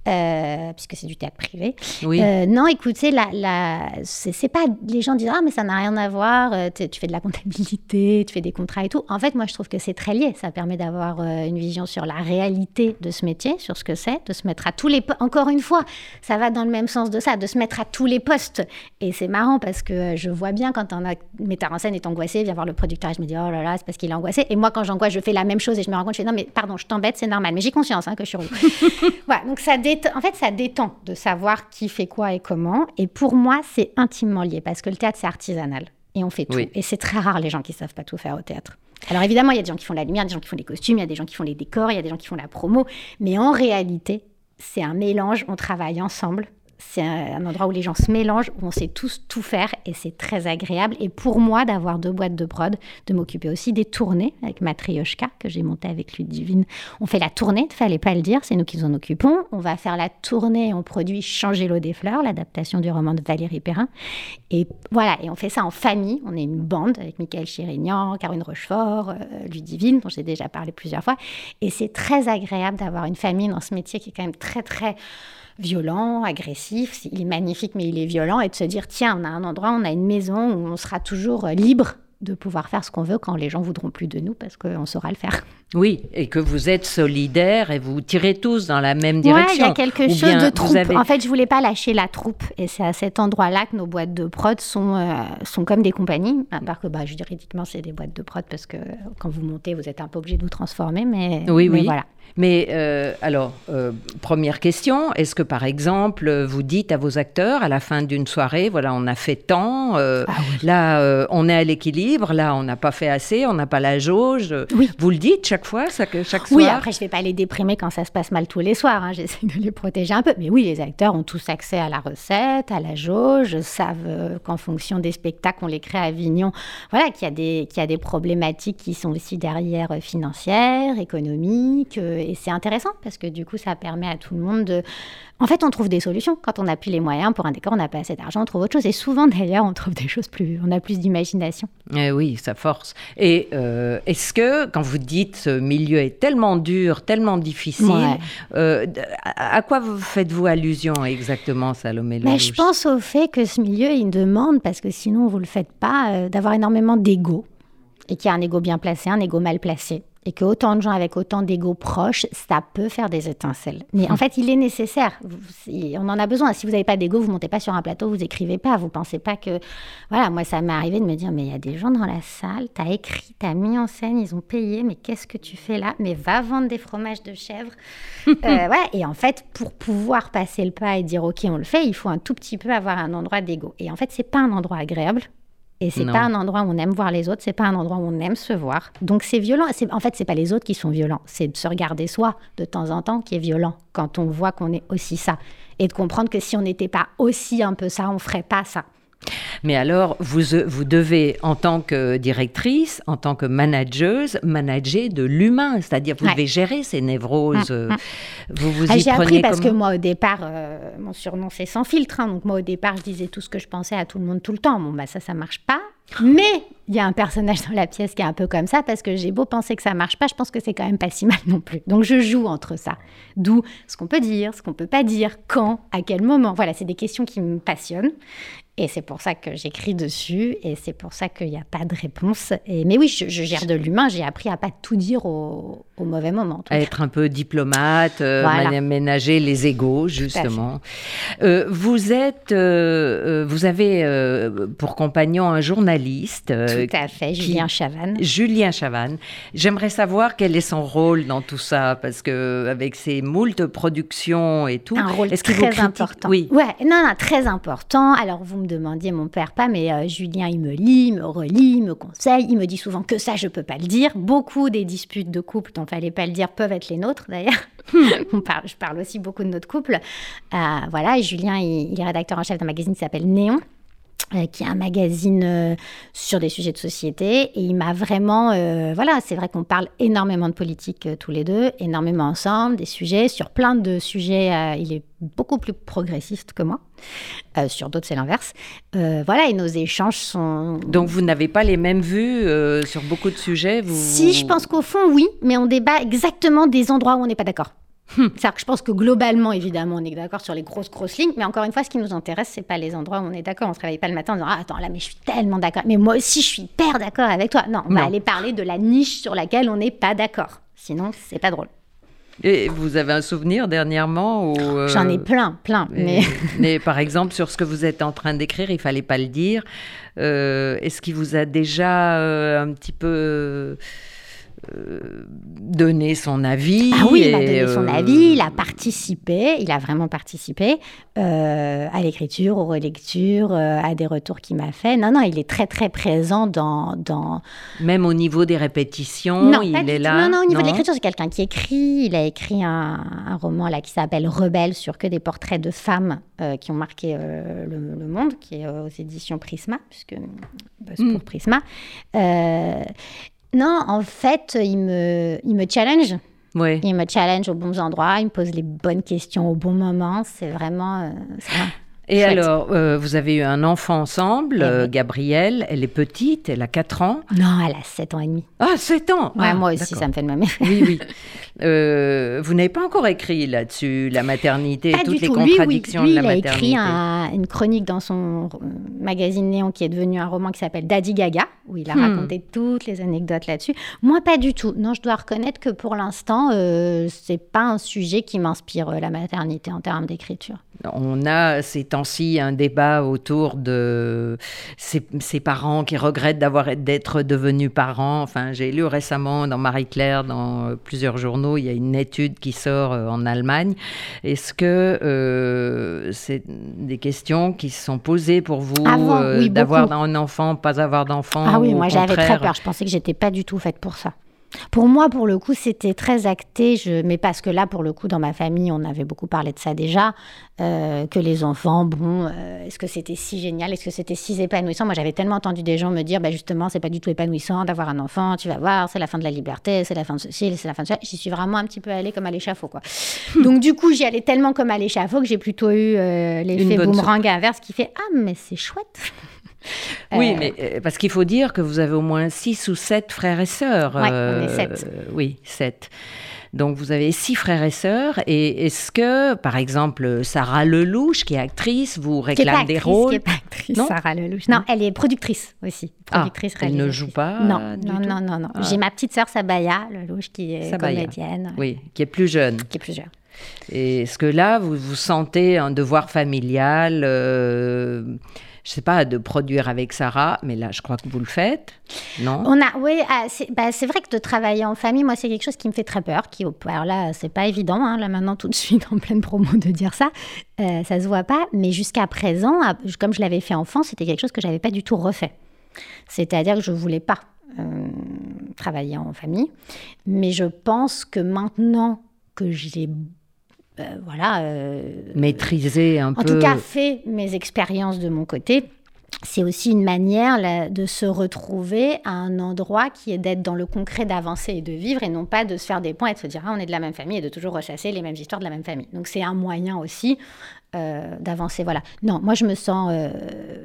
euh, puisque c'est du théâtre privé. Oui. Euh, non, écoutez, la, la, c'est pas. Les gens disent Ah, mais ça n'a rien à voir, euh, tu fais de la comptabilité, tu fais des contrats et tout. En fait, moi, je trouve que c'est très lié. Ça permet d'avoir euh, une vision sur la réalité de ce métier, sur ce que c'est, de se mettre à tous les. Encore une fois, ça va dans le même sens de ça, de se mettre à tous les postes. Et c'est marrant parce que euh, je vois bien quand un metteur en scène est angoissé, vient voir le producteur et je me dis Oh là là, c'est parce qu'il est angoissé. Et moi, quand j'angoisse, je fais la même chose et je me rends compte, je fais Non, mais pardon, je t'embête, c'est normal. Mais j'ai conscience hein, que je suis relou. voilà, donc ça détend, en fait, ça détend de savoir qui fait quoi et comment. Et pour moi, c'est intimement lié parce que le théâtre, c'est artisanal. Et on fait tout. Oui. Et c'est très rare les gens qui savent pas tout faire au théâtre. Alors évidemment, il y a des gens qui font la lumière, des gens qui font les costumes, il y a des gens qui font les décors, il y a des gens qui font la promo. Mais en réalité, c'est un mélange, on travaille ensemble. C'est un, endroit où les gens se mélangent, où on sait tous tout faire et c'est très agréable. Et pour moi, d'avoir deux boîtes de prod, de m'occuper aussi des tournées avec Matryoshka, que j'ai monté avec Ludivine. On fait la tournée, il fallait pas le dire, c'est nous qui en occupons. On va faire la tournée, on produit Changer l'eau des fleurs, l'adaptation du roman de Valérie Perrin. Et voilà, et on fait ça en famille. On est une bande avec Michael Chirignan, Caroline Rochefort, euh, Ludivine, dont j'ai déjà parlé plusieurs fois. Et c'est très agréable d'avoir une famille dans ce métier qui est quand même très, très violent, agressif. Il est magnifique, mais il est violent. Et de se dire, tiens, on a un endroit, on a une maison où on sera toujours euh, libre de pouvoir faire ce qu'on veut quand les gens voudront plus de nous parce qu'on saura le faire. Oui, et que vous êtes solidaires et vous tirez tous dans la même direction. il y a quelque Ou chose de troupe. avez- En fait, je voulais pas lâcher la troupe. Et c'est à cet endroit-là que nos boîtes de prod sont, euh, sont comme des compagnies. À part que, bah, juridiquement, c'est des boîtes de prod parce que quand vous montez, vous êtes un peu obligé de vous transformer. Mais, Oui, mais oui. voilà. Mais euh, alors, euh, première question, est-ce que par exemple, vous dites à vos acteurs à la fin d'une soirée, voilà, on a fait tant, euh, Ah là, on est à l'équilibre, là, on n'a pas fait assez, on n'a pas la jauge. Oui. Vous le dites chaque fois, chaque soir Oui, après, je vais pas les déprimer quand ça se passe mal tous les soirs. hein. J'essaie de les protéger un peu. Mais oui, les acteurs ont tous accès à la recette, à la jauge, savent qu'en fonction des spectacles qu'on les crée à Avignon, voilà, qu'il y, a des- qu'il y a des problématiques qui sont aussi derrière financières, économiques. Et c'est intéressant parce que du coup, ça permet à tout le monde de. En fait, on trouve des solutions. Quand on n'a plus les moyens pour un décor, on n'a pas assez d'argent, on trouve autre chose. Et souvent, d'ailleurs, on trouve des choses plus. On a plus d'imagination. Eh oui, ça force. Et euh, est-ce que, quand vous dites ce milieu est tellement dur, tellement difficile, Ouais. euh, à, quoi vous faites-vous allusion exactement, Salomé Mais Lelouch je pense au fait que ce milieu, il demande, parce que sinon vous ne le faites pas, euh, d'avoir énormément d'ego. Et qu'il y a un ego bien placé, un ego mal placé. Et que autant de gens avec autant d'ego proches, ça peut faire des étincelles. Mais en fait, il est nécessaire. On en a besoin. Si vous n'avez pas d'ego, vous montez pas sur un plateau, vous écrivez pas. Vous pensez pas que. Voilà, moi, ça m'est arrivé de me dire mais il y a des gens dans la salle, tu as écrit, tu as mis en scène, ils ont payé, mais qu'est-ce que tu fais là? Mais va vendre des fromages de chèvre. Euh, ouais, et en fait, pour pouvoir passer le pas et dire OK, on le fait, il faut un tout petit peu avoir un endroit d'ego. Et en fait, c'est pas un endroit agréable. Et c'est pas un endroit où on aime voir les autres, c'est pas un endroit où on aime se voir. Donc c'est violent. En fait, c'est pas les autres qui sont violents, c'est de se regarder soi de temps en temps qui est violent quand on voit qu'on est aussi ça. Et de comprendre que si on n'était pas aussi un peu ça, on ferait pas ça. Mais alors, vous, euh, vous devez, en tant que directrice, en tant que manageuse, manager de l'humain, c'est-à-dire vous Ouais. devez gérer ces névroses. euh, Vous vous Ah, y J'ai appris parce que moi, au départ, euh, mon surnom, c'est sans filtre. hein. donc, moi, au départ, je disais tout ce que je pensais à tout le monde tout le temps. Bon, bah, ça, ça marche pas. Mais il y a un personnage dans la pièce qui est un peu comme ça parce que j'ai beau penser que ça marche pas, je pense que c'est quand même pas si mal non plus. Donc, je joue entre ça. D'où ce qu'on peut dire, ce qu'on peut pas dire, quand, à quel moment. Voilà, c'est des questions qui me passionnent. Et c'est pour ça que j'écris dessus et c'est pour ça qu'il n'y a pas de réponse. Et, mais oui, je, je gère de l'humain. J'ai appris à pas tout dire au, au mauvais moment. à être un peu diplomate, euh, Voilà. ménager les égaux, justement. Euh, vous êtes, euh, euh, vous avez pour compagnon un journaliste, Tout à fait, qui- Julien Chavannes. Julien Chavannes. J'aimerais savoir quel est son rôle dans tout ça, parce que avec ses moultes productions et tout, Un rôle très critique? important. Oui. Ouais, non, non, très important. Alors, vous me demandiez, mon père pas, mais euh, Julien, il me lit, il me relit, il me conseille. Il me dit souvent que ça, je peux pas le dire. Beaucoup des disputes de couple dont fallait pas le dire peuvent être les nôtres, d'ailleurs. Parle, je parle aussi beaucoup de notre couple. Euh, voilà, Julien, il, il est rédacteur en chef d'un magazine qui s'appelle Néon qui est un magazine euh, sur des sujets de société. Et il m'a vraiment... euh, voilà, c'est vrai qu'on parle énormément de politique euh, tous les deux, énormément ensemble, des sujets. Sur plein de sujets, euh, il est beaucoup plus progressiste que moi. Euh, sur d'autres, c'est l'inverse. Euh, voilà, et nos échanges sont... Donc vous n'avez pas les mêmes vues euh, sur beaucoup de sujets. Vous... Si, je pense qu'au fond, oui, mais on débat exactement des endroits où on n'est pas d'accord. C'est-à-dire que je pense que globalement, évidemment, on est d'accord sur les grosses, grosses lignes, mais encore une fois, ce qui nous intéresse, c'est pas les endroits où on est d'accord. On se réveille pas le matin en disant ah, attends là, mais je suis tellement d'accord, mais moi aussi, je suis hyper d'accord avec toi. Non, on va aller parler de la niche sur laquelle on n'est pas d'accord. Sinon, c'est pas drôle. Et vous avez un souvenir dernièrement où, euh, J'en ai plein, plein, mais mais, mais par exemple, sur ce que vous êtes en train d'écrire, il fallait pas le dire. Euh, Est-ce qu'il vous a déjà euh, un petit peu euh, donné son avis Ah oui, il a donné son euh, avis, il a participé, il a vraiment participé euh, à l'écriture, aux relectures, euh, à des retours qu'il m'a fait. Non, non, il est très, très présent dans... dans... Même au niveau des répétitions, non, il est là. Non, non, au niveau de l'écriture, c'est quelqu'un qui écrit. Il a écrit un, un roman là qui s'appelle Rebelle sur que des portraits de femmes euh, qui ont marqué euh, le, le monde, qui est euh, aux éditions Prisma, puisque bosse Mm. pour Prisma. Non, en fait, il me, il me challenge. Oui. Il me challenge aux bons endroits, il me pose les bonnes questions au bon moment. C'est vraiment. euh. Et Chouette. alors, euh, vous avez eu un enfant ensemble, Eh euh. Gabrielle. Elle est petite, elle a 4 ans. Non, elle a 7 ans et demi. Ah, 7 ans Ouais, Ah, moi aussi, ça me fait le même effet. Oui, oui. Euh, vous n'avez pas encore écrit là-dessus, la maternité, Pas toutes du les tout. Lui, oui, contradictions lui, de la il a maternité. écrit un- une chronique dans son magazine Néon qui est devenu un roman qui s'appelle Daddy Gaga, où il a Hmm. raconté toutes les anecdotes là-dessus. Moi, pas du tout. Non, je dois reconnaître que pour l'instant, c'est pas un sujet qui m'inspire la maternité en termes d'écriture. On a ces temps-ci un débat autour de ces parents qui regrettent d'avoir d'être devenus parents. Enfin, j'ai lu récemment dans Marie-Claire, dans euh, plusieurs journaux, il y a une étude qui sort euh, en Allemagne. Est-ce que euh, c'est des questions qui se sont posées pour vous euh, oui, d'avoir un enfant, pas avoir d'enfant Ah oui, moi j'avais très peur. Je pensais que j'étais pas du tout faite pour ça. Pour moi, pour le coup, c'était très acté. Je... Mais parce que là, pour le coup, dans ma famille, on avait beaucoup parlé de ça déjà. euh, que les enfants, bon, euh, est-ce que c'était si génial? Est-ce que c'était si épanouissant? Moi, j'avais tellement entendu des gens me dire, bah, justement, c'est pas du tout épanouissant d'avoir un enfant. Tu vas voir, c'est la fin de la liberté, c'est la fin de ceci, c'est la fin de ça. J'y suis vraiment un petit peu allée comme à l'échafaud, quoi. Donc, du coup, j'y allais tellement comme à l'échafaud que j'ai plutôt eu euh, l'effet boomerang inverse qui fait, ah, mais c'est chouette. Oui, Euh, mais euh, parce qu'il faut dire que vous avez au moins six ou sept frères et sœurs. Ouais, on est sept. euh, oui, sept. Donc vous avez six frères et sœurs. Et est-ce que, par exemple, Sarah Lelouch, qui est actrice, vous qui est pas réclame des rôles qui est pas actrice, Non? Sarah Lelouch. Non, elle est productrice aussi. Ah, Productrice, elle ne joue pas Non, du non, tout? non, non, non. Ah. J'ai ma petite sœur Sabaya Lelouch qui est Sabaya. comédienne, Oui, qui est plus jeune. qui est plus jeune. Et est-ce que là, vous vous sentez un devoir familial euh, je sais pas, de produire avec Sarah, mais là, je crois que vous le faites, non? On a, oui, ah, c'est bah, c'est vrai que de travailler en famille, moi, c'est quelque chose qui me fait très peur. Qui, alors là, c'est pas évident, hein, là maintenant, tout de suite, en pleine promo, de dire ça. Euh, ça se voit pas. Mais jusqu'à présent, ah, comme je l'avais fait enfant, c'était quelque chose que j'avais pas du tout refait. C'est-à-dire que je voulais pas euh, travailler en famille. Mais je pense que maintenant que j'ai voilà, euh, Maîtriser un en peu. tout cas fait mes expériences de mon côté, c'est aussi une manière là, de se retrouver à un endroit qui est d'être dans le concret, d'avancer et de vivre, et non pas de se faire des points et de se dire ah, on est de la même famille et de toujours rechasser les mêmes histoires de la même famille. Donc c'est un moyen aussi euh, d'avancer. Voilà. Non, moi je me sens. euh,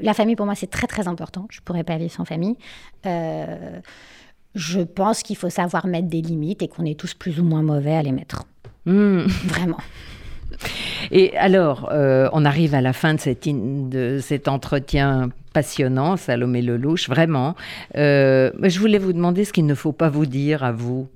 la famille pour moi c'est très très important. Je pourrais pas vivre sans famille. Euh, je pense qu'il faut savoir mettre des limites et qu'on est tous plus ou moins mauvais à les mettre. Hmm. Vraiment. Et alors, euh, on arrive à la fin de, cette in- de cet entretien passionnant, Salomé Lelouch, vraiment. Euh, je voulais vous demander ce qu'il ne faut pas vous dire à vous.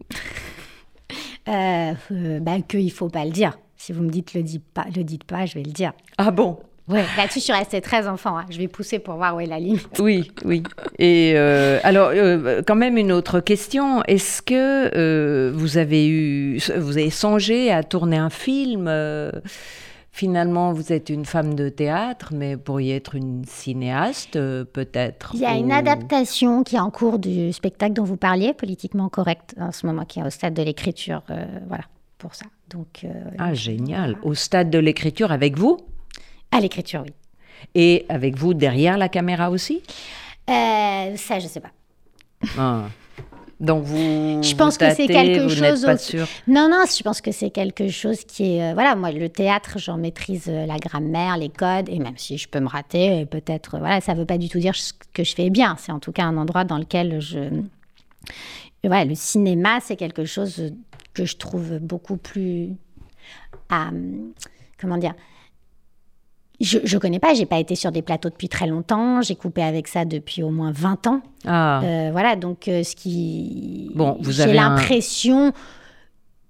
Euh, euh, bah, qu'il ne faut pas le dire. Si vous me dites le pas, le dites pas, je vais le dire. Ah bon? Ouais, là-dessus, je suis restée très enfant. hein. Je vais pousser pour voir où est la limite. Oui, oui. Et euh, alors, euh, quand même une autre question. Est-ce que euh, vous avez eu, vous avez songé à tourner un film euh, Finalement, vous êtes une femme de théâtre, mais pourriez être une cinéaste, peut-être. Il y a une adaptation qui est en cours du spectacle dont vous parliez, politiquement correct, en ce moment, qui est au stade de l'écriture. euh, voilà, pour ça. Donc, euh, Ah, génial. Au stade de l'écriture avec vous? À l'écriture, oui. Et avec vous derrière la caméra aussi? Euh, ça, je sais pas. Ah. Donc vous. Je pense vous que c'est quelque chose pas sûr. Non, non, je pense que c'est quelque chose qui est... euh, voilà, moi, le théâtre, j'en maîtrise euh, la grammaire, les codes, et même si je peux me rater, peut-être... euh, voilà, ça ne veut pas du tout dire ce que je fais bien. C'est en tout cas un endroit dans lequel je... Voilà, le cinéma, c'est quelque chose que je trouve beaucoup plus... ah, comment dire je, je connais pas, j'ai pas été sur des plateaux depuis très longtemps, j'ai coupé avec ça depuis au moins 20 ans. Ah. Euh, voilà, donc euh, ce qui. Bon, vous J'ai un- l'impression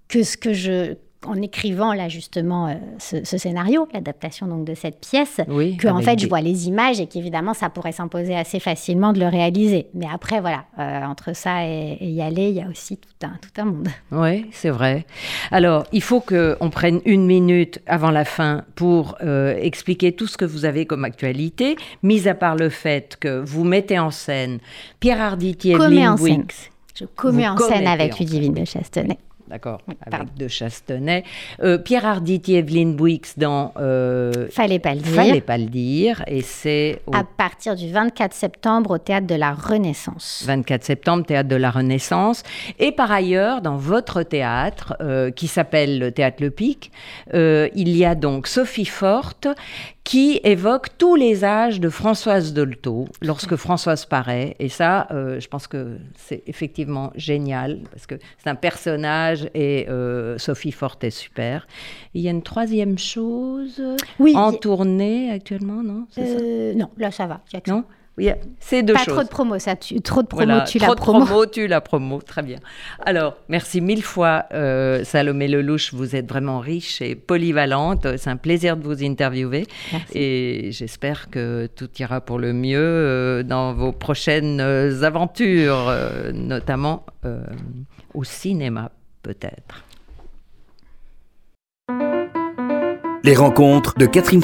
que ce que je. En écrivant là justement euh, ce, ce scénario, l'adaptation donc de cette pièce, Oui, que en fait des- je vois les images et qu'évidemment ça pourrait s'imposer assez facilement de le réaliser. Mais après voilà, euh, entre ça et, et y aller, il y a aussi tout un tout un monde. Oui, c'est vrai. Alors, il faut qu'on prenne une minute avant la fin pour euh, expliquer tout ce que vous avez comme actualité, mis à part le fait que vous mettez en scène Pierre Arditi et. Wicks. Je commets en scène avec Ludivine de Chastenay. D'accord, Oui, avec pardon. De Chastenay. Euh, Pierre Arditi et Evelyne Wicks dans euh, Fallait pas le dire. Fallait pas le dire, et c'est au À partir du 24 septembre au théâtre de la Renaissance. 24 septembre, Théâtre de la Renaissance. Et par ailleurs, dans votre théâtre, euh, qui s'appelle le Théâtre Le Pic, il y a donc Sophie Forte, qui évoque tous les âges de Françoise Dolto lorsque Françoise paraît. Et ça, euh, je pense que c'est effectivement génial parce que c'est un personnage et euh, Sophie Forte est super. il y a une troisième chose Oui, en tournée actuellement, non? Ça? Euh, non, là ça va. Non? Oui, c'est deux Pas choses. trop de promo, ça. Tu, trop de promo, Voilà, tu trop la de promo. promo, tu la promo, très bien. Alors, merci mille fois, euh, Salomé Lelouch, vous êtes vraiment riche et polyvalente. C'est un plaisir de vous interviewer Merci. et j'espère que tout ira pour le mieux euh, dans vos prochaines euh, aventures, euh, notamment euh, au cinéma peut-être. Les rencontres de Catherine